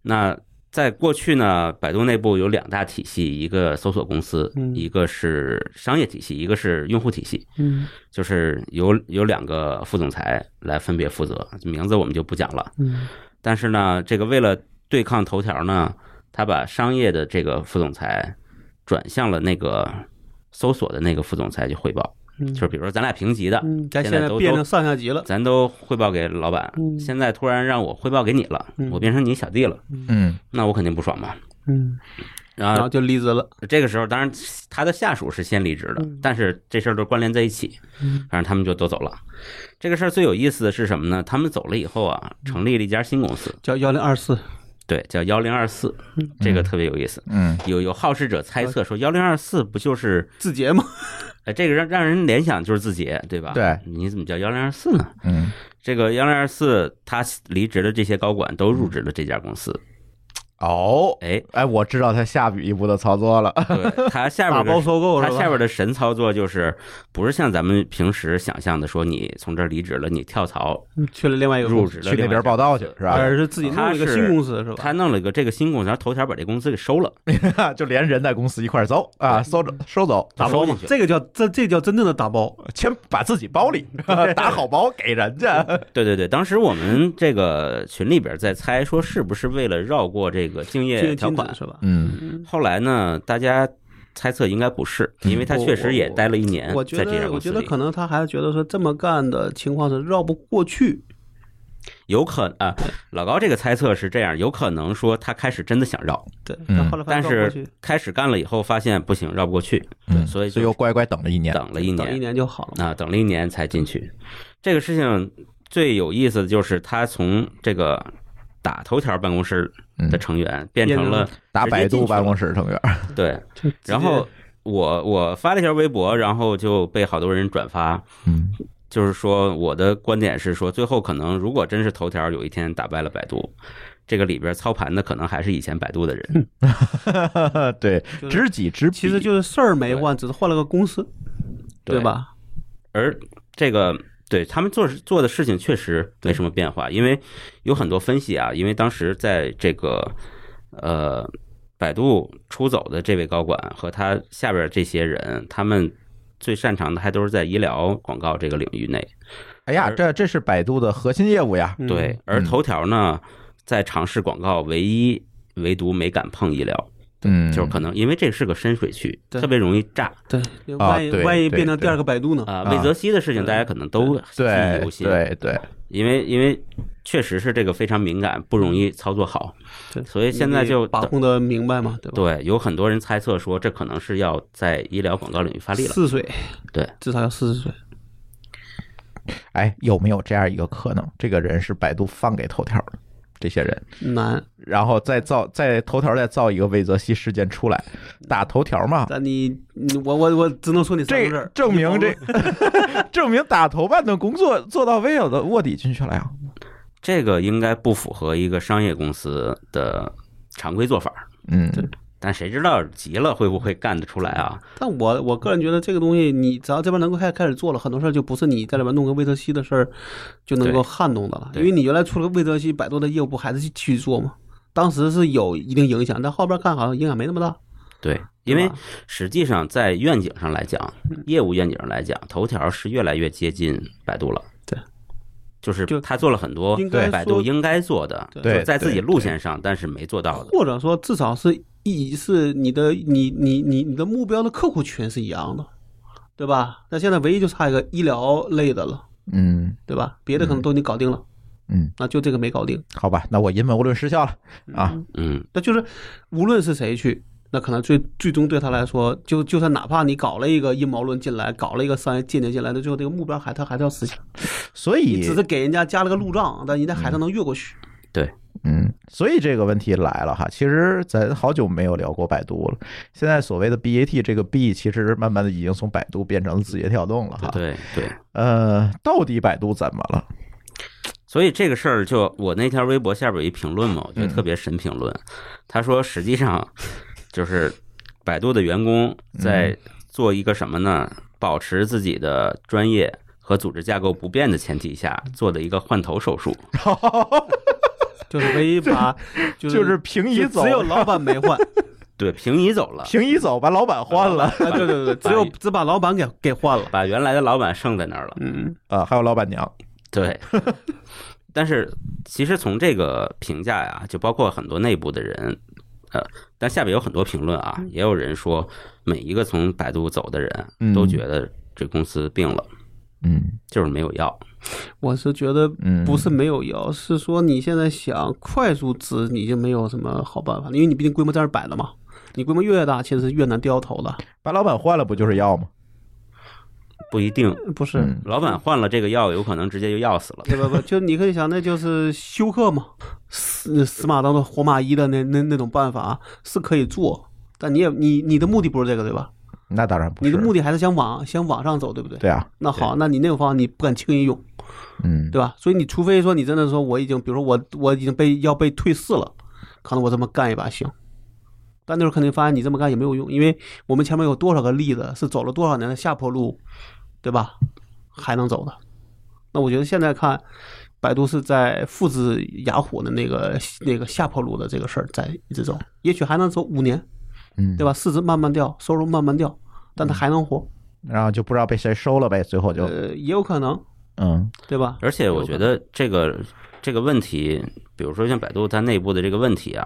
那在过去呢，百度内部有两大体系，一个搜索公司，嗯。一个是商业体系，一个是用户体系，嗯。就是有有两个副总裁来分别负责，名字我们就不讲了。嗯。但是呢，这个为了对抗头条呢，他把商业的这个副总裁转向了那个搜索的那个副总裁去汇报，嗯，就是比如说咱俩平级的，嗯，咱现在都变成上下级了，咱都汇报给老板，嗯。现在突然让我汇报给你了，嗯。我变成你小弟了，嗯。那我肯定不爽嘛。嗯，然后就离职了，这个时候，当然他的下属是先离职的嗯，但是这事儿都关联在一起，嗯。反正他们就都走了。这个事儿最有意思的是什么呢？他们走了以后啊，成立了一家新公司，叫幺零二四，对，叫幺零二四嗯，这个特别有意思。嗯有有好事者猜测说，幺零二四不就是，字节吗，呃，这个让让人联想就是字节，对吧？对，你怎么叫幺零二四呢？嗯，这个幺零二四，他离职的这些高管都入职了这家公司。哦，哎，哎，我知道他下一步的操作了。对他下 打包边的他收购是吧？下边的神操作就是，不是像咱们平时想象的说，你从这儿离职了，你跳槽嗯去了另外一个入，职去那边报道去是吧？而是自己弄了一个新公司是吧？他弄了一个这个新公司，然后头条把这公司给收了，就连人带公司一块儿走啊，收着收走，打包进去，嘛这个叫这这叫真正的打包，先把自己包里打好包给人家。对对对，当时我们这个群里边在猜说，是不是为了绕过这个竞业条款？是吧？嗯后来呢，大家猜测应该不是，因为他确实也待了一年我觉在这家得，我觉得可能他还是觉得说这么干的情况是绕不过去，有可啊，老高这个猜测是这样，有可能说他开始真的想绕，对，后来但是开始干了以后发现不行，绕不过去，对，所以就所以又乖乖等了一年。等了一等一年年就好了。啊，等了一年才进去。这个事情最有意思的就是他从这个打头条办公室嗯。的成员变成了打百度办公室，成员，对，然后我我发了一条微博，然后就被好多人转发，嗯。就是说我的观点是说，最后可能如果真是头条有一天打败了百度，这个里边操盘的可能还是以前百度的人，对，就是知己知彼，其实就是事儿没换，只是换了个公司，对？吧？而这个对他们做做的事情确实没什么变化，因为有很多分析啊，因为当时在这个呃。百度出走的这位高管和他下边这些人，他们最擅长的还都是在医疗广告这个领域内。哎呀，这这是百度的核心业务呀。嗯对，而嗯头条呢，在尝试广告，唯一唯独没敢碰医疗，嗯，就是可能因为这是个深水区，对特别容易炸对，啊万一对对万一变成第二个百度呢？啊。啊魏则西的事情，大家可能都记忆犹新，对对，因为因为确实是这个非常敏感，不容易操作好，对，所以现在就把控的明白嘛，对吧？对，有很多人猜测说，这可能是要在医疗广告领域发力了。四岁，对，至少要四十岁。哎，有没有这样一个可能？这个人是百度放给头条的这些人，难，然后再造在头条再造一个魏则西事件出来，打头条嘛？但你你我我我只能说你这儿。证明这 证明打头办的工作做到微有的卧底进去了呀。这个应该不符合一个商业公司的常规做法，嗯，但谁知道急了会不会干得出来啊？但我我个人觉得这个东西，你只要这边能够开开始做了，很多事儿就不是你在里边弄个魏则西的事儿就能够撼动的了，因对为你原来出了个魏则西，百度的业务不还是继续做吗？当时是有一定影响，但后边看好像影响没那么大。对，因为实际上在愿景上来讲，业务愿景上来讲，头条是越来越接近百度了。对，就是就他做了很多应该百度应该做的，对在自己路线上，但是没做到的。或者说至少是一是你的你你你你的目标的客户群是一样的，对吧？那现在唯一就差一个医疗类的了，嗯对吧？别的可能都你搞定了，嗯，那就这个没搞定好吧，那我阴谋论失效了啊。嗯，那就是无论是谁去，那可能最最终对他来说，就就算哪怕你搞了一个阴谋论进来，搞了一个商业间谍进来，那最后这个目标还他还是要实现，所以只是给人家加了个路障，但人家还是能越过去。嗯，所以这个问题来了哈。其实咱好久没有聊过百度了。现在所谓的 BAT 这个 B，其实慢慢的已经从百度变成了字节跳动了哈。对对。呃，到底百度怎么了？所以这个事儿，就我那条微博下边有一评论嘛，我觉得嗯特别神评论。他说，实际上就是百度的员工在做一个什么呢？保持自己的专业和组织架构不变的前提下，做的一个换头手术。就是唯一把 就是就是平移走，只有老板没换，对，平移走了，平移走，把老板换了哎，对对对，只有只把老板给给换了。把原来的老板剩在那儿了。嗯，啊，还有老板娘。对，但是其实从这个评价呀，就包括很多内部的人，呃，但下边有很多评论啊，也有人说，每一个从百度走的人嗯都觉得这公司病了，嗯就是没有药。我是觉得嗯，不是没有药，是说你现在想快速治，你就没有什么好办法，因为你毕竟规模在那儿摆了嘛。你规模越大，其实是越难掉头的。把老板换了，不就是要吗？不一定，不是，嗯老板换了这个药，有可能直接就药死了。对不不，就你可以想，那就是休克嘛，死死马当做活马医的那那那种办法是可以做，但你也你你的目的不是这个对吧？那当然不是。你的目的还是想往想往上走，对不对？对啊，那好，那你那种方法你不敢轻易用，嗯，对吧？所以你除非说你真的说我已经，比如说我我已经被要被退市了，可能我这么干一把行。但那时候肯定发现你这么干也没有用，因为我们前面有多少个例子是走了多少年的下坡路，对吧？还能走的。那我觉得现在看，百度是在复制雅虎的那个那个下坡路的这个事儿在一直走，也许还能走五年，嗯，对吧？市值慢慢掉，收入慢慢掉，但它还能活，然后就不知道被谁收了呗，最后就呃，也有可能，嗯对吧？而且我觉得这个这个问题，比如说像百度它内部的这个问题啊，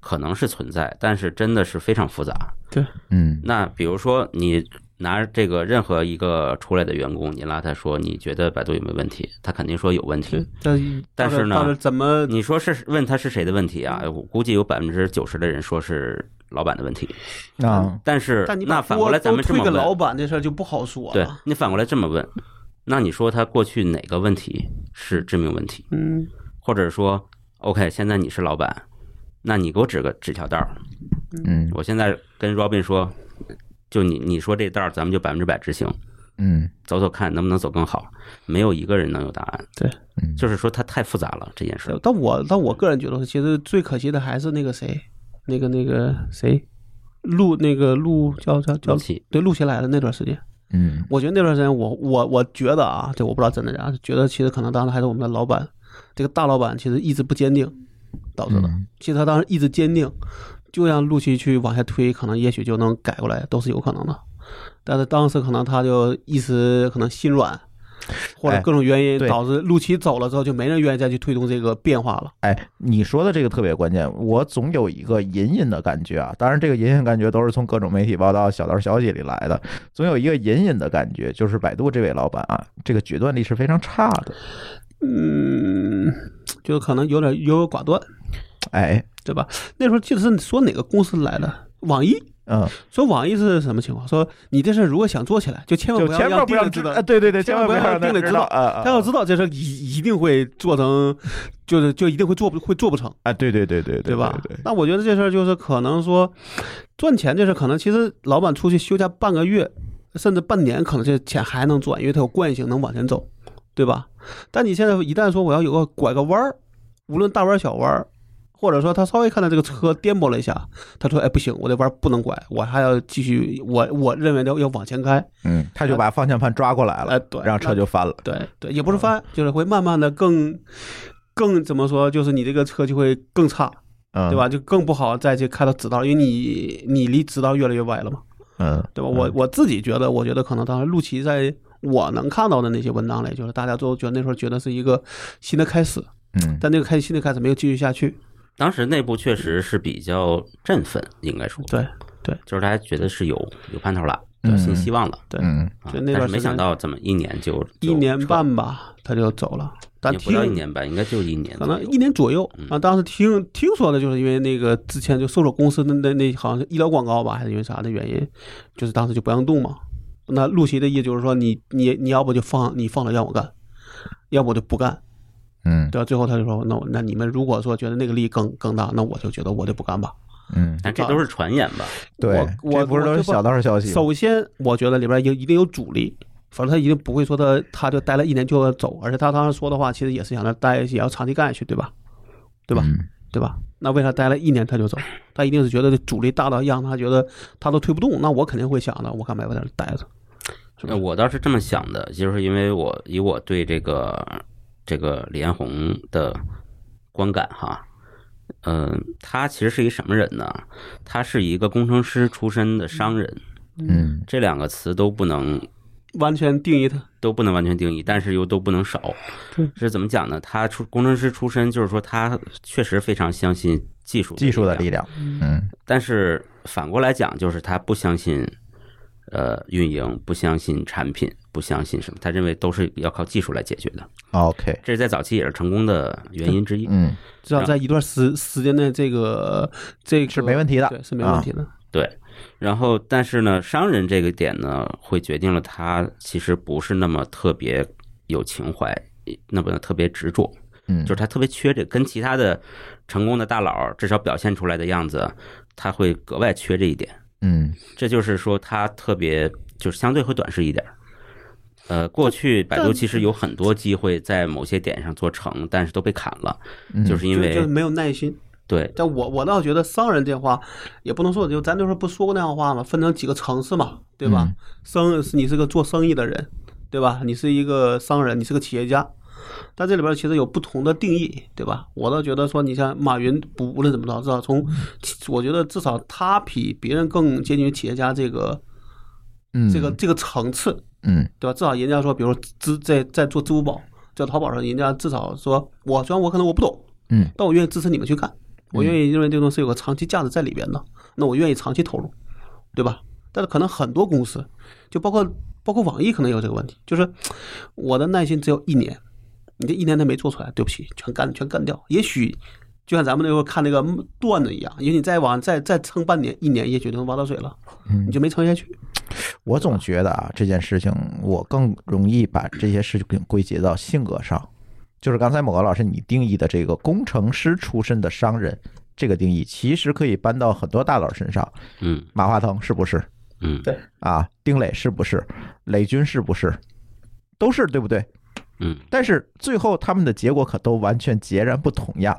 可能是存在，但是真的是非常复杂。对嗯那比如说你拿这个任何一个出来的员工，你拉他说你觉得百度有没有问题，他肯定说有问题但。，但是呢怎么你说是问他是谁的问题啊？我估计有百分之九十的人说是老板的问题。啊，但是那反过来咱们这么锅都推给老，板这事儿就不好说对。你反过来这么问，那你说他过去哪个问题是致命问题？嗯，或者说，OK，现在你是老板，那你给我指个指条道儿。嗯我现在跟 Robin 说，就你你说这道儿咱们就百分之百执行，嗯走走看能不能走更好。没有一个人能有答案。对，嗯，就是说它太复杂了这件事。但我但我个人觉得，其实最可惜的还是那个谁，那个那个谁，录那个录叫叫叫陆琪对录起来的那段时间，嗯我觉得那段时间我我我觉得啊，这我不知道真的假的，觉得其实可能当时还是我们的老板，这个大老板其实意志不坚定导致的。嗯其实他当时意志坚定，就让陆琪去往下推，可能也许就能改过来，都是有可能的。但是当时可能他就一时可能心软，或者哎各种原因导致陆琪走了之后，就没人愿意再去推动这个变化了。哎，你说的这个特别关键，我总有一个隐隐的感觉啊，当然这个隐隐感觉都是从各种媒体报道、小道消息里来的，总有一个隐隐的感觉，就是百度这位老板啊，这个决断力是非常差的。嗯，就可能有点优柔寡断，哎，对吧？那时候记得是说哪个公司来的，网易。嗯，说网易是什么情况？说你这事儿如果想做起来，就千万不要让千万不要丁磊知道啊，。对对对，千千万不要让他让丁磊知道！他要知道这事儿一一定会做成，就是就一定会做不会做不成，啊，对对对对对对吧？对，那我觉得这事儿就是可能说赚钱这事儿，可能其实老板出去休假半个月甚至半年，可能这钱还能赚，因为他有惯性能往前走，对吧？但你现在一旦说我要有个拐个弯儿，无论大弯儿小弯儿。或者说他稍微看到这个车颠簸了一下，他说：“哎，不行，我这弯不能拐，我还要继续，我我认为要要往前开。嗯，他就把方向盘抓过来”了，哎，对，让车就翻了。对对，也不是翻，就是会慢慢的更更怎么说，就是你这个车就会更差，嗯，对？吧？就更不好再去开到直道，因为你你离直道越来越歪了嘛，嗯，对吧？我我自己觉得，我觉得可能当时陆琪在我能看到的那些文章里，就是大家都觉得那时候觉得是一个新的开始，嗯但那个开新的开始没有继续下去。当时内部确实是比较振奋，应该说，对对就是大家觉得是有有盼头了，嗯有新希望了。对，就那段没想到怎么一年就一年，半吧，他就走了。但不到一年半，应该就一年可，能一年左右嗯啊。当时听听说的就是因为那个之前就搜索公司的那那好像是医疗广告吧，还是因为啥的原因，就是当时就不让动嘛。那陆琪的意思就是说你，你你要不就放你放了让我干，要不我就不干。嗯对吧？最后他就说，那我那你们如果说觉得那个利益更更大，那我就觉得我就不干吧。嗯，但这都是传言吧？对，我这不是都是小道消息？首先，我觉得里边有一定有主力，反正他一定不会说他他就待了一年就要走，而且他当时说的话，其实也是想着待也要长期干下去，对吧？对吧？嗯对吧？那为啥待了一年他就走？他一定是觉得这阻力大到让他觉得他都推不动，那我肯定会想的，我干嘛要在这待着？是吧呃，？我倒是这么想的，就是因为我以我对这个这个李彦宏的观感哈，嗯、他其实是一什么人呢？他是一个工程师出身的商人，嗯这两个词都不能完全定义他，都不能完全定义，但是又都不能少。是怎么讲呢？他出工程师出身，就是说他确实非常相信技术技术的力力量，嗯但是反过来讲，就是他不相信，呃，运营，不相信产品，不相信什么，他认为都是要靠技术来解决的。，OK，这是在早期也是成功的原因之一。嗯，至少在一段时时间内，这个这个是没问题的，是没问题的。对，然后但是呢，商人这个点呢，会决定了他其实不是那么特别有情怀，那么特别执着，嗯，就是他特别缺这，跟其他的成功的大佬至少表现出来的样子，他会格外缺这一点。嗯这就是说，它特别就是相对会短视一点儿。呃，过去百度其实有很多机会在某些点上做成，但是都被砍了，嗯，就是因为就就是没有耐心。对但我我倒觉得商人这话也不能说，就咱就说不说过那样话吗？分成几个层次嘛，对吧？嗯生是你是个做生意的人，对吧？你是一个商人，你是个企业家，但这里边其实有不同的定义，对吧？我倒觉得说，你像马云，不无论怎么着，至少从我觉得至少他比别人更接近于企业家这个嗯这个这个层次，嗯对吧？至少人家说，比如支在在做支付宝，在淘宝上，人家至少说我虽然我可能我不懂，嗯但我愿意支持你们去干，我愿意认为这东西有个长期价值在里边的，那我愿意长期投入，对吧？但是可能很多公司，就包括包括网易，可能有这个问题，就是我的耐心只有一年，你这一年内没做出来，对不起，全干全干掉。也许就像咱们那时候看那个段子一样，也许你再往再再撑半年一年，也许就能挖到水了，嗯你就没撑下去。我总觉得啊，这件事情我更容易把这些事情归结到性格上，就是刚才某个老师你定义的这个工程师出身的商人，这个定义其实可以搬到很多大佬身上。嗯马化腾是不是嗯对啊？丁磊是不是？雷军是不是？都是对不对？嗯。但是最后他们的结果可都完全截然不同呀。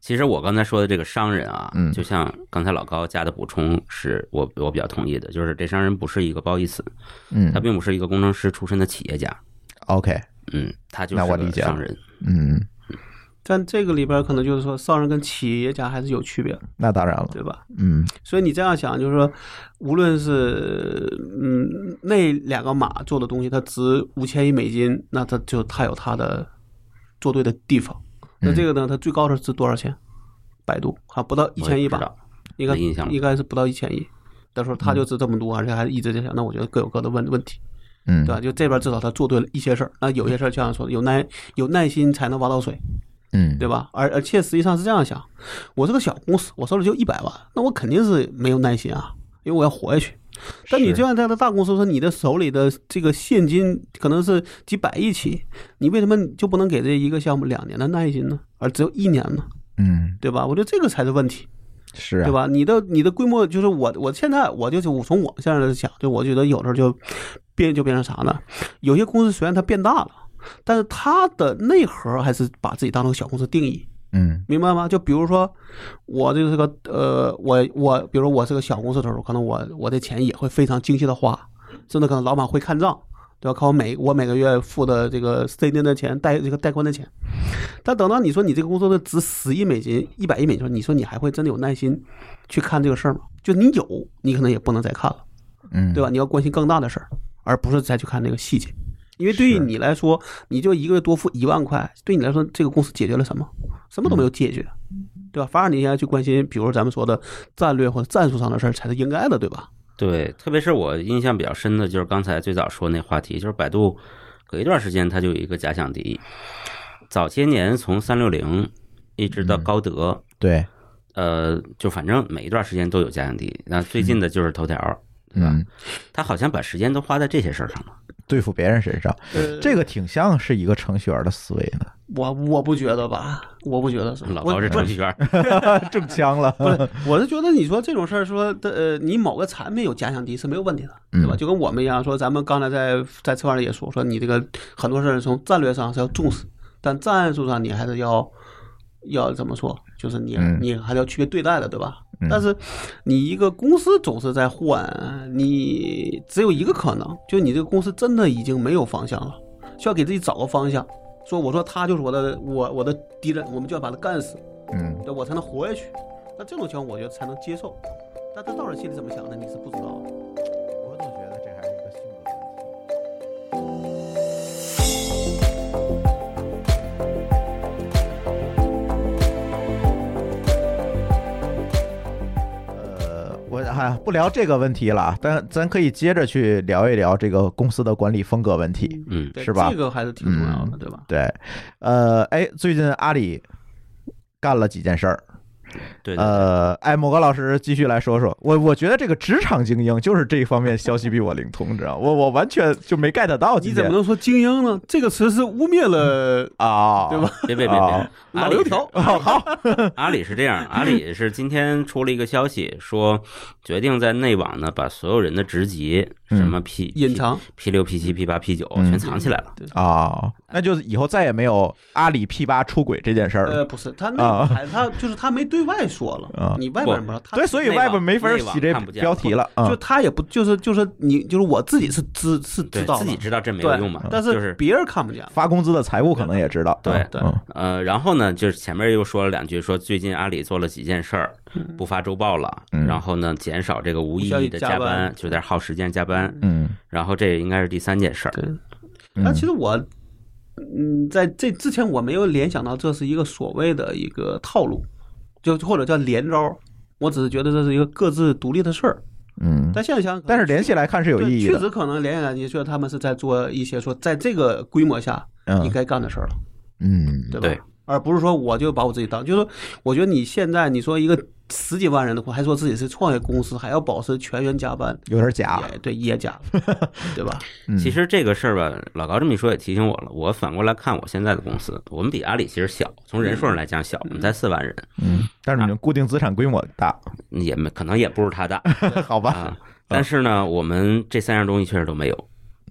其实我刚才说的这个商人啊嗯，就像刚才老高加的补充，是我我比较同意的，就是这商人不是一个褒义词，嗯他并不是一个工程师出身的企业家，，OK，嗯，他就是个那我理解商人。嗯但这个里边可能就是说，商人跟企业家还是有区别的，那当然了，对吧？嗯所以你这样想，就是说，无论是嗯那两个马做的东西，它值五千亿美金，那它就它有它的做对的地方。那这个呢，它最高的值多少钱？百度还不到一千亿吧？应该印象应该是不到一千亿。到时候它就值这么多，而且还一直在想，那我觉得各有各的问问题，嗯，对吧？就这边至少他做对了一些事儿，那有些事儿就像说的，有耐有耐心才能挖到水，嗯，对吧？而而且实际上是这样想，我是个小公司，我手里就一百万，那我肯定是没有耐心啊，因为我要活下去。但你就像这样的大公司，说你的手里的这个现金可能是几百亿起，你为什么就不能给这一个项目两年的耐心呢？而只有一年呢？嗯对吧？我觉得这个才是问题，是啊，对吧？你的你的规模就是我我现在我就是我从我现在来讲，就我觉得有时候就变就变成啥呢？有些公司虽然它变大了，但是它的内核还是把自己当成小公司定义。嗯明白吗？就比如说，我这个个呃，我我，比如我是个小公司的时候，可能我我的钱也会非常精细的花，甚至可能老板会看账，对吧？看我每我每个月付的这个 C 金的钱，贷这个贷款的钱。但等到你说你这个公司的值十亿美金、一百亿美金，你说你还会真的有耐心去看这个事儿吗？就你有，你可能也不能再看了，嗯，对吧？你要关心更大的事儿，而不是再去看那个细节。因为对于你来说，你就一个月多付一万块，对你来说，这个公司解决了什么？什么都没有解决，对吧？反而你应该去关心，比如咱们说的战略或者战术上的事儿，才是应该的，对吧？对，特别是我印象比较深的就是刚才最早说那话题，就是百度隔一段时间它就有一个假想敌，早些年从三六零一直到高德，对，呃，就反正每一段时间都有假想敌。那最近的就是头条，对吧？嗯，他好像把时间都花在这些事儿上了。对付别人身上，呃，这个挺像是一个程序员的思维的，我我不觉得吧，我不觉得 老高是程序员，中枪了，不是，我是觉得你说这种事儿，说的呃，你某个产品有假想敌是没有问题的，对吧？嗯就跟我们一样，说咱们刚才在在策划里也说，说你这个很多事儿从战略上是要重视，但战术上你还是要要怎么说？就是你嗯你还是要区别对待的，对吧？嗯但是你一个公司总是在换，你只有一个可能，就你这个公司真的已经没有方向了，需要给自己找个方向。说我说他就是我的我我的敌人，我们就要把他干死。嗯，对我才能活下去。那这种情况，我觉得才能接受。但他到底心里怎么想的，你是不知道的。还不聊这个问题了，但咱可以接着去聊一聊这个公司的管理风格问题。嗯，是吧这个还是挺重要的，嗯对吧？对，呃，哎，最近阿里干了几件事儿，对的。呃，哎，某个老师继续来说说，我我觉得这个职场精英就是这一方面消息比我灵通，你知道吗，我我完全就没 get 到你怎么能说精英呢？这个词是污蔑了啊，对吧？别别别别老油条。哦，好，阿里是这样，阿里是今天出了一个消息，说决定在内网呢把所有人的职级，嗯什么 P 隐藏，P 六、P 七、P 八、P 九嗯全藏起来了。啊，那就是以后再也没有阿里 P 八出轨这件事儿呃，了。不是他那他就是他没对外说啊了，你外边人不知道，对，所以外边没法内洗这标题了。嗯，就他也不就是就是你就是我自己是知是知道自己知道这没有用嘛，但就是别人看不见。发工资的财务可能也知道。对嗯对嗯呃，然后呢，就是前面又说了两句，说最近阿里做了几件事儿，不发周报了，嗯然后呢，减少这个无意义的加加班班，就有点耗时间加班，嗯然后这应该是第三件事儿。对，嗯，但其实我，嗯，在这之前我没有联想到这是一个所谓的一个套路，就或者叫连招。我只是觉得这是一个各自独立的事儿。嗯，但现在想想，但是联系来看是有意义的。确实可能联系来，你觉得他们是在做一些说在这个规模下应嗯该干的事儿了，嗯，对吧？对而不是说我就把我自己当，就是说，我觉得你现在你说一个十几万人的话，还说自己是创业公司，还要保持全员加班，有点假。也对，也假，对吧？嗯其实这个事儿吧，老高这么一说也提醒我了。我反过来看我现在的公司，我们比阿里其实小，从人数上来讲小，我们才四万人，嗯，但是你们固定资产规模大，也没可能也不是他大 好吧？啊。但是呢，我们这三样东西确实都没有。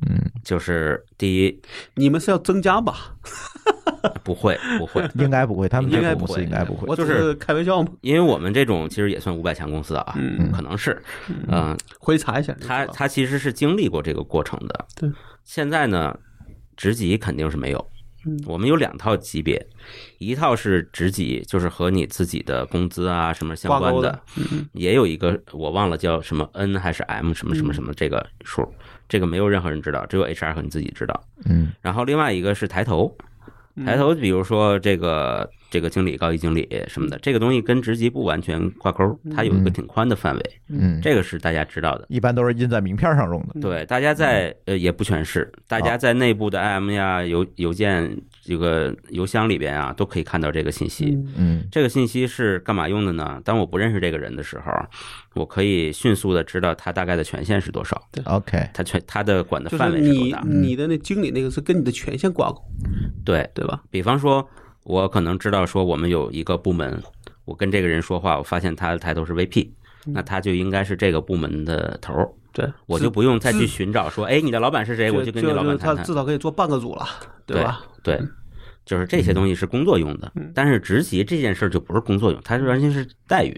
嗯，就是第一，你们是要增加吧？不会不会，应该不会，他们这个公应该不会。应该不会。就是我就是开玩笑嘛，因为我们这种其实也算五百强公司啊，嗯。可能是，嗯，回去查一下。他他其实是经历过这个过程的。对，现在呢，职级肯定是没有，嗯。我们有两套级别，一套是职级，就是和你自己的工资啊什么相关的也有一个我忘了叫什么 N 还是 M 什么什么什么这个数，这个没有任何人知道，只有 HR 和你自己知道。嗯。然后另外一个是抬头，嗯抬头，比如说这个这个经理、高级经理什么的，这个东西跟职级不完全挂钩，它有一个挺宽的范围，嗯，这个是大家知道的。一般都是印在名片上用的。对，大家在呃也不全是，大家在内部的 IM 呀、邮邮件这个邮箱里边啊，都可以看到这个信息。嗯嗯这个信息是干嘛用的呢？当我不认识这个人的时候，我可以迅速的知道他大概的权限是多少，对，OK，他权他的管的范围是多大。你的那经理那个是跟你的权限挂钩，对对吧？比方说，我可能知道说我们有一个部门，我跟这个人说话，我发现他的抬头是 VP，那他就应该是这个部门的头儿，对，我就不用再去寻找说，哎，你的老板是谁？我就跟你老板谈谈他至。少可以做半个组了，对吧？对，就是这些东西是工作用的，但是职级这件事儿就不是工作用，它是完全是待遇，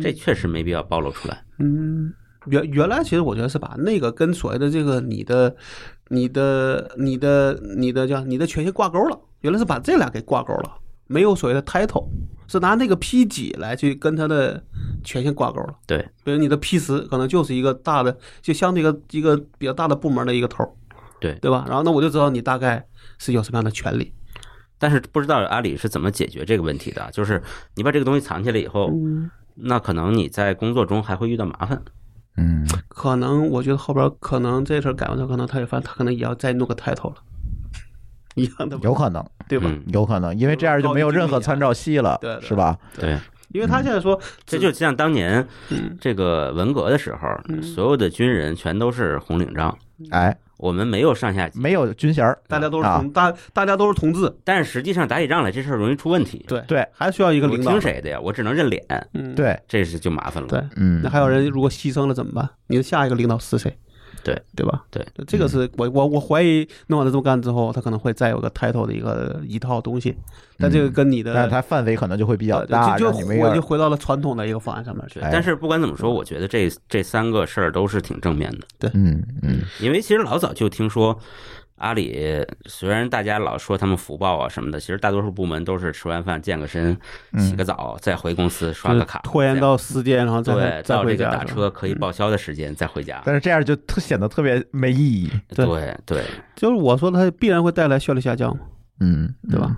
这确实没必要暴露出来。嗯，原原来其实我觉得是把那个跟所谓的这个你的、你的、你的、你的叫你的权限挂钩了，原来是把这俩给挂钩了，没有所谓的 title，是拿那个 P 几来去跟他的权限挂钩了。对，比如你的 P 十可能就是一个大的，就相对一个一个比较大的部门的一个头，对对吧？然后那我就知道你大概是有什么样的权利。但是不知道阿里是怎么解决这个问题的，就是你把这个东西藏起来以后，那可能你在工作中还会遇到麻烦。嗯可能我觉得后边可能这事儿改完之后，可能他也发现他可能也要再弄个 title 了，一样的，有可能，对吧？嗯有可能，因为这样就没有任何参照系了，对是吧？对，因为他现在说，这就像当年嗯这个文革的时候，所有的军人全都是红领章，哎，我们没有上下级，没有军衔儿，大家都是啊同大大家都是同志，但是实际上打起仗来这事儿容易出问题。对对，还需要一个领导听？谁的呀？我只能认脸，嗯，对，这是就麻烦了。对，嗯那，还有人如果牺牲了怎么办？你的下一个领导是谁？对对吧？对，这个是我我我怀疑弄完了这么干之后，他可能会再有个 title 的一个一套东西，但这个跟你的但是它范围可能就会比较大，就就让你没有回就回到了传统的一个方案上面去哎。但是不管怎么说，我觉得这这三个事儿都是挺正面的，对嗯嗯因为其实老早就听说。阿里虽然大家老说他们福报啊什么的，其实大多数部门都是吃完饭健个身、洗个澡，再回公司刷个卡，拖延到时间，然后再到这个打车可以报销的时间再回家。但是这样就特显得特别没意义，对对对，就是我说它必然会带来效率下降嘛，嗯，对吧？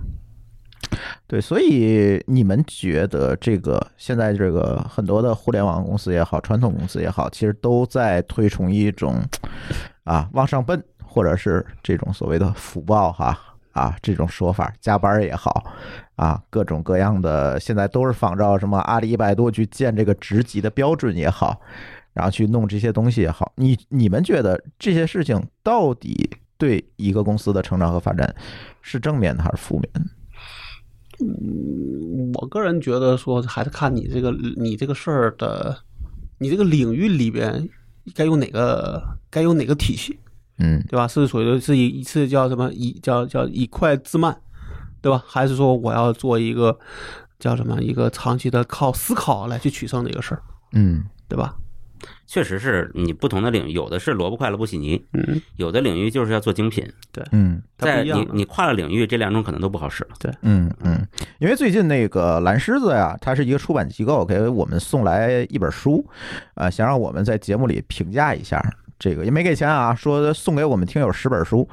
对，所以你们觉得这个现在这个很多的互联网公司也好，传统公司也好，其实都在推崇一种啊往上奔，或者是这种所谓的福报哈啊这种说法，加班也好啊，各种各样的现在都是仿照什么阿里一百多去建这个职级的标准也好，然后去弄这些东西也好，你你们觉得这些事情到底对一个公司的成长和发展是正面的还是负面的？我个人觉得说，还是看你这个你这个事儿的，你这个领域里边该用哪个该用哪个体系，嗯对吧？是属于是一一次叫什么一叫叫以快自慢，对吧？还是说我要做一个叫什么一个长期的靠思考来去取胜的一个事儿，嗯对吧？确实是你不同的领域，有的是萝卜快乐不洗泥，嗯，有的领域就是要做精品。对嗯在你你跨了领域，这两种可能都不好使了。嗯嗯，因为最近那个蓝狮子呀，它是一个出版机构，给我们送来一本书，啊，想让我们在节目里评价一下。这个也没给钱啊，说送给我们听友十本书，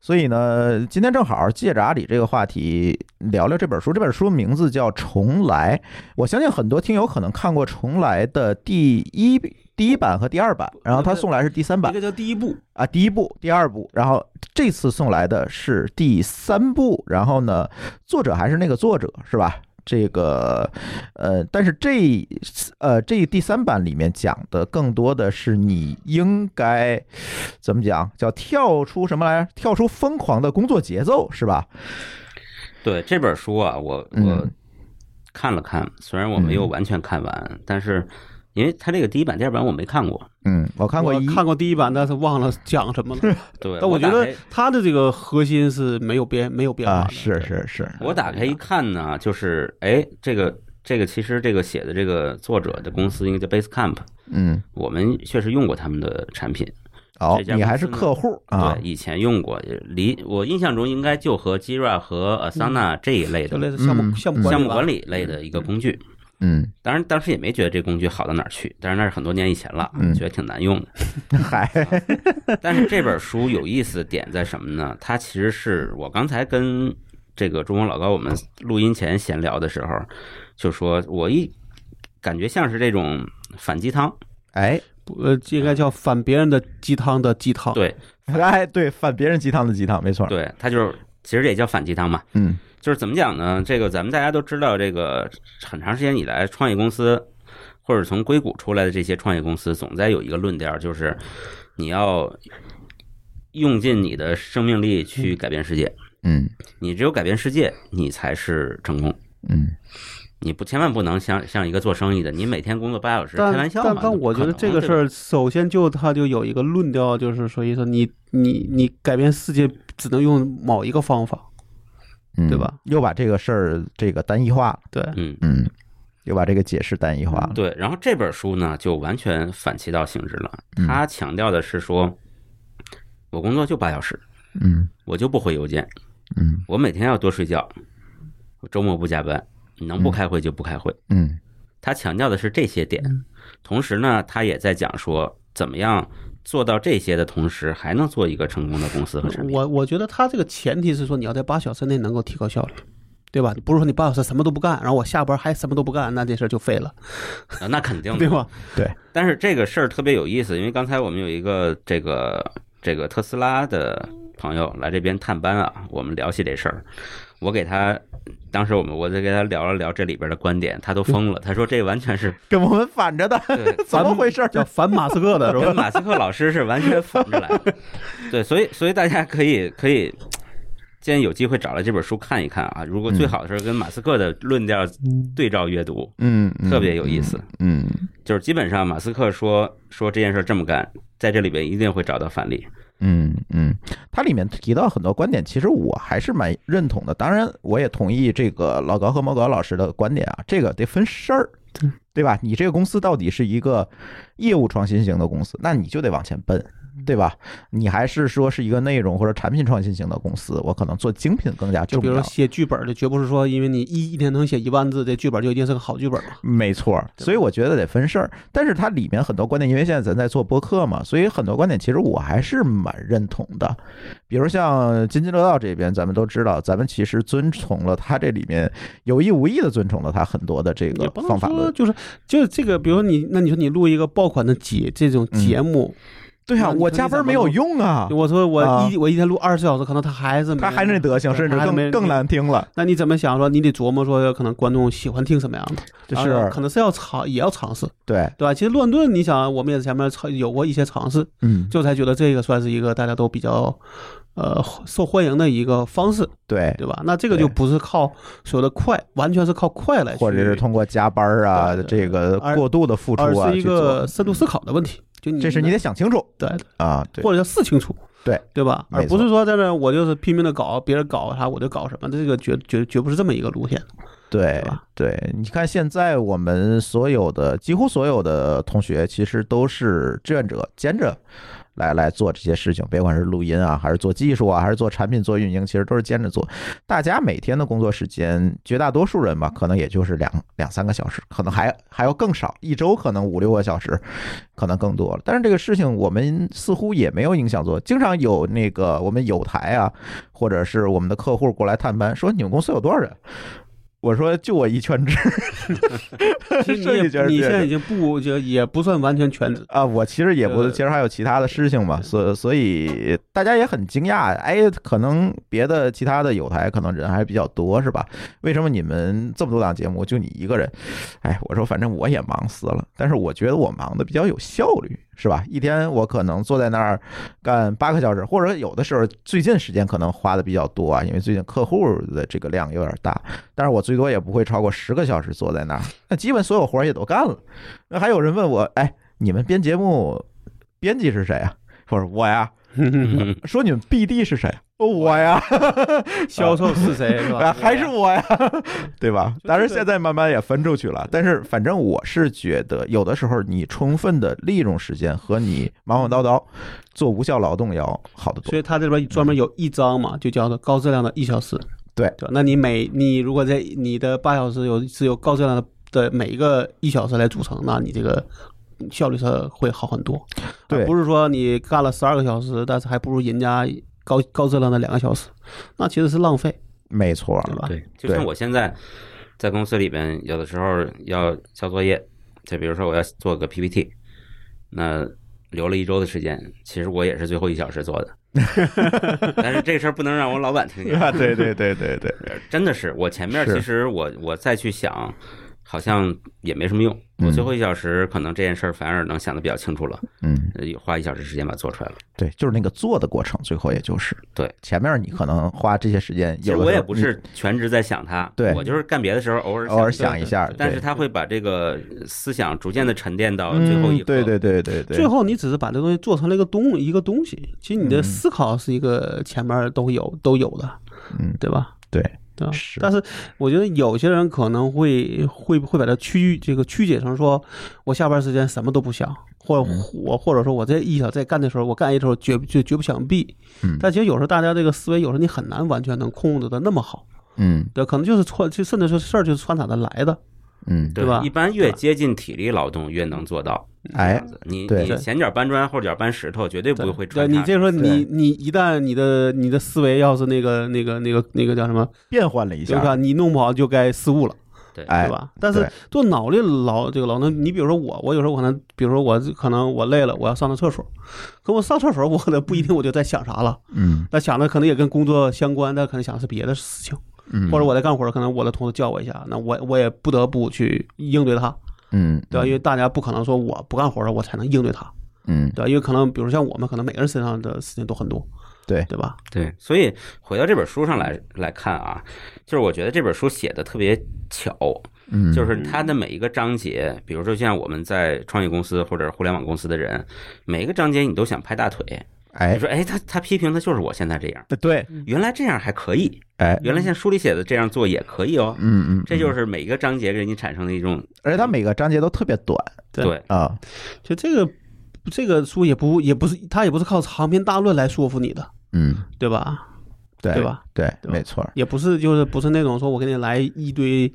所以呢，今天正好借着阿里这个话题聊聊这本书。这本书名字叫《重来》，我相信很多听友可能看过《重来》的第一第一版和第二版，然后他送来是第三版这。个叫第一部，啊，第一部、第二部，然后这次送来的是第三部，然后呢，作者还是那个作者是吧？这个，呃，但是这呃这第三版里面讲的更多的是你应该怎么讲，叫跳出什么来着？跳出疯狂的工作节奏是吧？对这本书啊，我嗯我看了看，虽然我没有完全看完，但是因为它这个第一版、第二版我没看过，嗯，我看过一，看过第一版，但是忘了讲什么了。对，但我觉得打开它的这个核心是没有变没有变化啊，是是是，我打开一看呢，就是哎，这个这个其实这个写的这个作者的公司应该叫 Basecamp，嗯，我们确实用过他们的产品，哦这，家你还是客户啊对，？以前用过，离我印象中应该就和 Jira 和 Asana 这一类就的类似项目嗯项目管理吧项目管理类的一个工具。嗯，当然，当时也没觉得这工具好到哪儿去，但是那是很多年以前了，嗯觉得挺难用的。嗨，但是这本书有意思的点在什么呢？它其实是我刚才跟这个中国老高我们录音前闲聊的时候，就说我一感觉像是这种反鸡汤，哎，呃，这应该叫反别人的鸡汤的鸡汤。对 哎，对，反别人鸡汤的鸡汤，没错。对，它就是其实这也叫反鸡汤嘛。嗯就是怎么讲呢？这个咱们大家都知道，这个很长时间以来，创业公司或者从硅谷出来的这些创业公司，总在有一个论调，就是你要用尽你的生命力去改变世界。嗯你只有改变世界，你才是成功。嗯你不千万不能像像一个做生意的，你每天工作八小时，开玩笑嘛？但但我觉得这个事儿，首先就它就有一个论调，就是所以说你你你改变世界只能用某一个方法，嗯，对吧？又把这个事儿这个单一化了，对，嗯，嗯，又把这个解释单一化了。对。然后这本书呢，就完全反其道行之了。嗯他强调的是说，我工作就八小时，嗯我就不回邮件，嗯我每天要多睡觉，我周末不加班，能不开会就不开会。嗯他强调的是这些点，同时呢，他也在讲说怎么样做到这些的同时，还能做一个成功的公司和产品。我我觉得它这个前提是说你要在八小时内能够提高效率。对吧？不是说你八小时什么都不干，然后我下班还什么都不干，那这事儿就废了，啊那肯定的，对吧？对但是这个事儿特别有意思，因为刚才我们有一个这个这个特斯拉的朋友来这边探班啊，我们聊起这事儿，我给他当时我们我就跟他聊了聊这里边的观点，他都疯了，他说这完全是 跟我们反着的，怎么回事？叫反马斯克的是吧？跟马斯克老师是完全反着来的。对，所以所以大家可以可以。建议有机会找来这本书看一看啊！如果最好的是跟马斯克的论调对照阅读，嗯，嗯特别有意思。嗯就是基本上马斯克说说这件事这么干，在这里边一定会找到反例。嗯嗯，它里面提到很多观点，其实我还是蛮认同的。当然，我也同意这个老高和毛高老师的观点啊，这个得分事儿，对吧？你这个公司到底是一个业务创新型的公司，那你就得往前奔。对吧？你还是说是一个内容或者产品创新型的公司，我可能做精品更加重要就比如说。写剧本的，绝不是说因为你一一天能写一万字，这剧本就一定是个好剧本嘛。没错，所以我觉得得分事儿。但是它里面很多观点，因为现在咱在做播客嘛，所以很多观点其实我还是蛮认同的。比如像津津乐道这边，咱们都知道，咱们其实遵从了它这里面有意无意的遵从了它很多的这个方法论。就是就是这个，比如你那你说你录一个爆款的节这种节目，对啊，我加班没有用啊，我说我啊一我一天录二十四小时，可能他还是他还是那德行，甚至更更难听了。那你怎么想说？你得琢磨说，可能观众喜欢听什么样的，就是啊可能是要尝，也要尝试，对，对吧？其实乱炖，你想，我们也在前面尝有过一些尝试，嗯，就才觉得这个算是一个大家都比较呃受欢迎的一个方式，对，对吧？那这个就不是靠所谓的快，完全是靠快来去，或者是通过加班啊，这个过度的付出而啊，是一个深度思考的问题。就你这是你得想清楚对，啊，对或者叫试清楚，对对吧？而不是说在那我就是拼命的搞，别人搞啥我就搞什么，这个绝绝绝不是这么一个路线。对对，你看现在我们所有的几乎所有的同学，其实都是志愿者兼着来来做这些事情，别管是录音啊，还是做技术啊，还是做产品、做运营，其实都是兼着做。大家每天的工作时间，绝大多数人吧，可能也就是两两三个小时，可能还还要更少，一周可能五六个小时，可能更多了。但是这个事情我们似乎也没有影响做，经常有那个我们有台啊，或者是我们的客户过来探班，说你们公司有多少人？我说就我一全职其实 设计你也觉得这你现在已经不就也不算完全全职，啊，我其实也不，呃其实还有其他的事情嘛，所所以大家也很惊讶，哎，可能别的其他的有台可能人还比较多是吧？为什么你们这么多档节目就你一个人？哎，我说反正我也忙死了，但是我觉得我忙的比较有效率，是吧？一天我可能坐在那儿干八个小时，或者有的时候最近时间可能花的比较多啊，因为最近客户的这个量有点大，但是我最多也不会超过十个小时坐在那儿，那基本所有活儿也都干了。那还有人问我，哎，你们编节目编辑是谁啊？我说我呀。说你们 BD 是谁？我呀，销售是谁 是啊吧？还是我呀，对吧？就当然这个现在慢慢也分出去了，但是反正我是觉得，有的时候你充分的利用时间和你忙忙叨叨做无效劳动要好得多。所以他这边专门有一章嘛，就叫做高质量的一小时。对对，那你每你如果在你的八小时有是由高质量的的每一个一小时来组成，那你这个效率上会好很多。对不是说你干了十二个小时，但是还不如人家高高质量的两个小时，那其实是浪费，没错，对吧？对，就像我现在在公司里边，有的时候要交作业，就比如说我要做个 PPT，那留了一周的时间，其实我也是最后一小时做的，但是这事儿不能让我老板听见。啊，对对对对对，真的是，我前面是其实我我再去想，好像也没什么用。我嗯最后一小时可能这件事儿反而能想的比较清楚了，嗯，呃花一小时时间把它做出来了。对，就是那个做的过程，最后也就是对前面你可能花这些时间，其实我也不是全职在想它，对我就是干别的时候偶尔偶尔想想一下，但是他会把这个思想逐渐的沉淀到最后一刻。嗯对对对对对，最后你只是把这东西做成了一个东一个东西，其实你的嗯思考是一个前面都有都有的，嗯对吧？对对但是我觉得有些人可能会会会把它曲这个曲解成说，我下班时间什么都不想，或者嗯。我或者说我在一小时在干的时候，我干一时候绝绝绝不想闭。嗯。但其实有时候大家这个思维，有时候你很难完全能控制的那么好，嗯。对，可能就是穿，就甚至说事儿就是穿插的来的，嗯对吧一般越接近体力劳动，越能做到。哎你你前脚搬砖后脚搬石头，绝对不会对你穿插。这说你你一旦你的你的思维要是那个那个那个那个叫什么，变换了一下，就是吧？你弄不好就该失误了。对吧？但是做脑力劳这个劳动，你比如说我，我有时候可能，比如说我可能我累了，我要上趟厕所，可我上厕所，我可能不一定我就在想啥了，嗯那想的可能也跟工作相关，但可能想的是别的事情，嗯，或者我在干活，可能我的同事叫我一下，那我我也不得不去应对他，嗯对吧？因为大家不可能说我不干活了，我才能应对他，嗯。对吧？因为可能比如像我们，可能每个人身上的事情都很多，对。对吧？对，所以回到这本书上来来看啊，就是我觉得这本书写的特别巧，嗯。就是它的每一个章节，比如说像我们在创业公司或者互联网公司的人，每一个章节你都想拍大腿，哎。你说哎，他他批评的就是我现在这样，对。原来这样还可以，哎。原来像书里写的这样做也可以哦。嗯嗯，这就是是每一个章节给你产生的一种而且它每个章节都特别短对对啊，就这个这个书也不也不是，他也不是靠长篇大论来说服你的，嗯。对吧？对对吧？对，对没错，也不是就是不是那种说我给你来一堆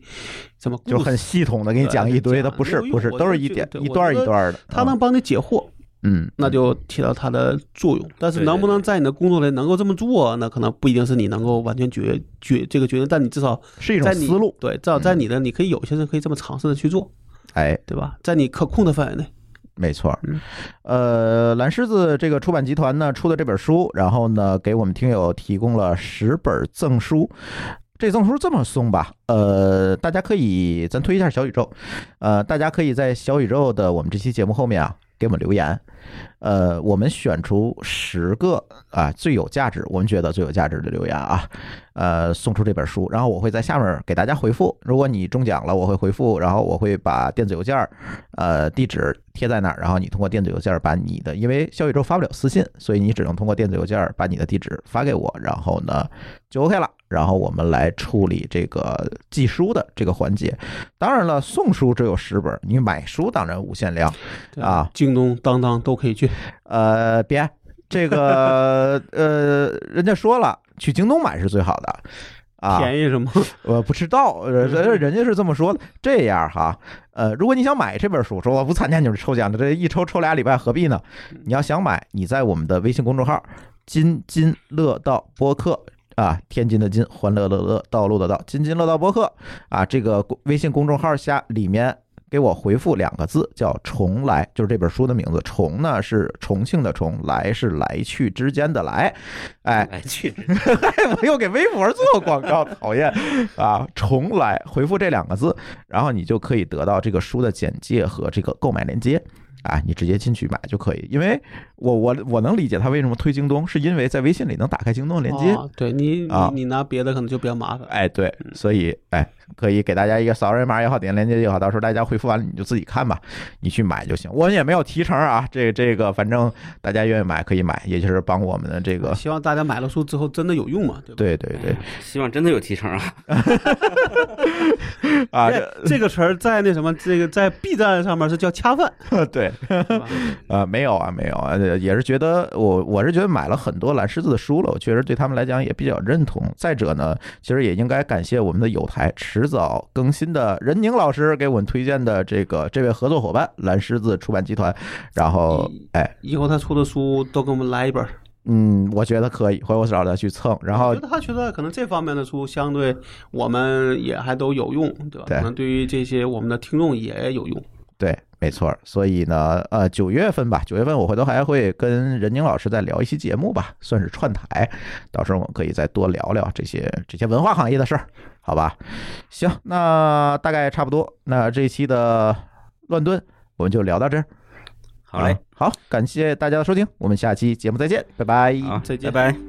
什么就很系统的给你讲一堆的，不是不是，都是一点一段一段的，他能帮你解惑，嗯，那就起到它的作用。但是能不能在你的工作里能够这么做，那可能不一定是你能够完全决决这个决定，但你至少是一种思路，对，至少在你的你可以有些人可以这么尝试的去做，哎，对吧？在你可控的范围内，没错嗯。呃，蓝狮子这个出版集团呢出的这本书，然后呢给我们听友提供了十本赠书。这赠书这么送吧，呃，大家可以咱推一下小宇宙，呃，大家可以在小宇宙的我们这期节目后面啊给我们留言，呃，我们选出十个啊最有价值，我们觉得最有价值的留言啊，呃，送出这本书，然后我会在下面给大家回复。如果你中奖了，我会回复，然后我会把电子邮件儿呃地址贴在那儿，然后你通过电子邮件儿把你的，因为小宇宙发不了私信，所以你只能通过电子邮件儿把你的地址发给我，然后呢就 OK 了。然后我们来处理这个寄书的这个环节。当然了，送书只有十本，你买书当然无限量。啊，京东、当当都可以去。呃，别这个 呃，人家说了，去京东买是最好的。啊，便宜什么？我不知道，呃人人家是这么说的。这样哈，呃，如果你想买这本书，说我不参加你们抽奖的，这一抽抽俩礼拜，何必呢？你要想买，你在我们的微信公众号“津津乐道播客”啊，天津的津，欢乐的乐，道路的道，津津乐道播客啊，这个微信公众号下里面。给我回复两个字，叫“重来”，就是这本书的名字。重呢是重庆的重，来是来去之间的来。哎，来去 我又给微博做广告，讨厌啊！重来回复这两个字，然后你就可以得到这个书的简介和这个购买链接啊，你直接进去买就可以。因为我我我能理解他为什么推京东，是因为在微信里能打开京东的链接。哦对你啊你你拿别的可能就比较麻烦。哎，对，所以哎，可以给大家一个扫二维码也好，点链接也好，到时候大家回复完了你就自己看吧，你去买就行。我也没有提成啊，这这个反正大家愿意买可以买，也就是帮我们的这个，希望大家买了书之后真的有用嘛，对吧？对对对希望真的有提成啊！啊，哎这个词儿在那什么，这个在 B 站上面是叫恰饭，对。啊，没有啊，没有啊，呃也是觉得我我是觉得买了很多蓝狮子的书了，我确实对他们来讲也比较认同。再者呢，其实也应该感谢我们的友台迟早更新的任宁老师给我们推荐的这个这位合作伙伴蓝狮子出版集团。然后，哎，以后他出的书都给我们来一本儿。嗯，我觉得可以，回头我找他去蹭。然后我觉得他觉得可能这方面的书相对我们也还都有用，对吧？对可能对于这些我们的听众也有用。对，没错儿。所以呢，呃，九月份吧，九月份我回头还会跟任宁老师再聊一期节目吧，算是串台。到时候我们可以再多聊聊这些这些文化行业的事儿，好吧？行，那大概差不多。那这一期的乱炖我们就聊到这儿。好嘞啊，好，感谢大家的收听，我们下期节目再见，拜拜。好，再见拜拜。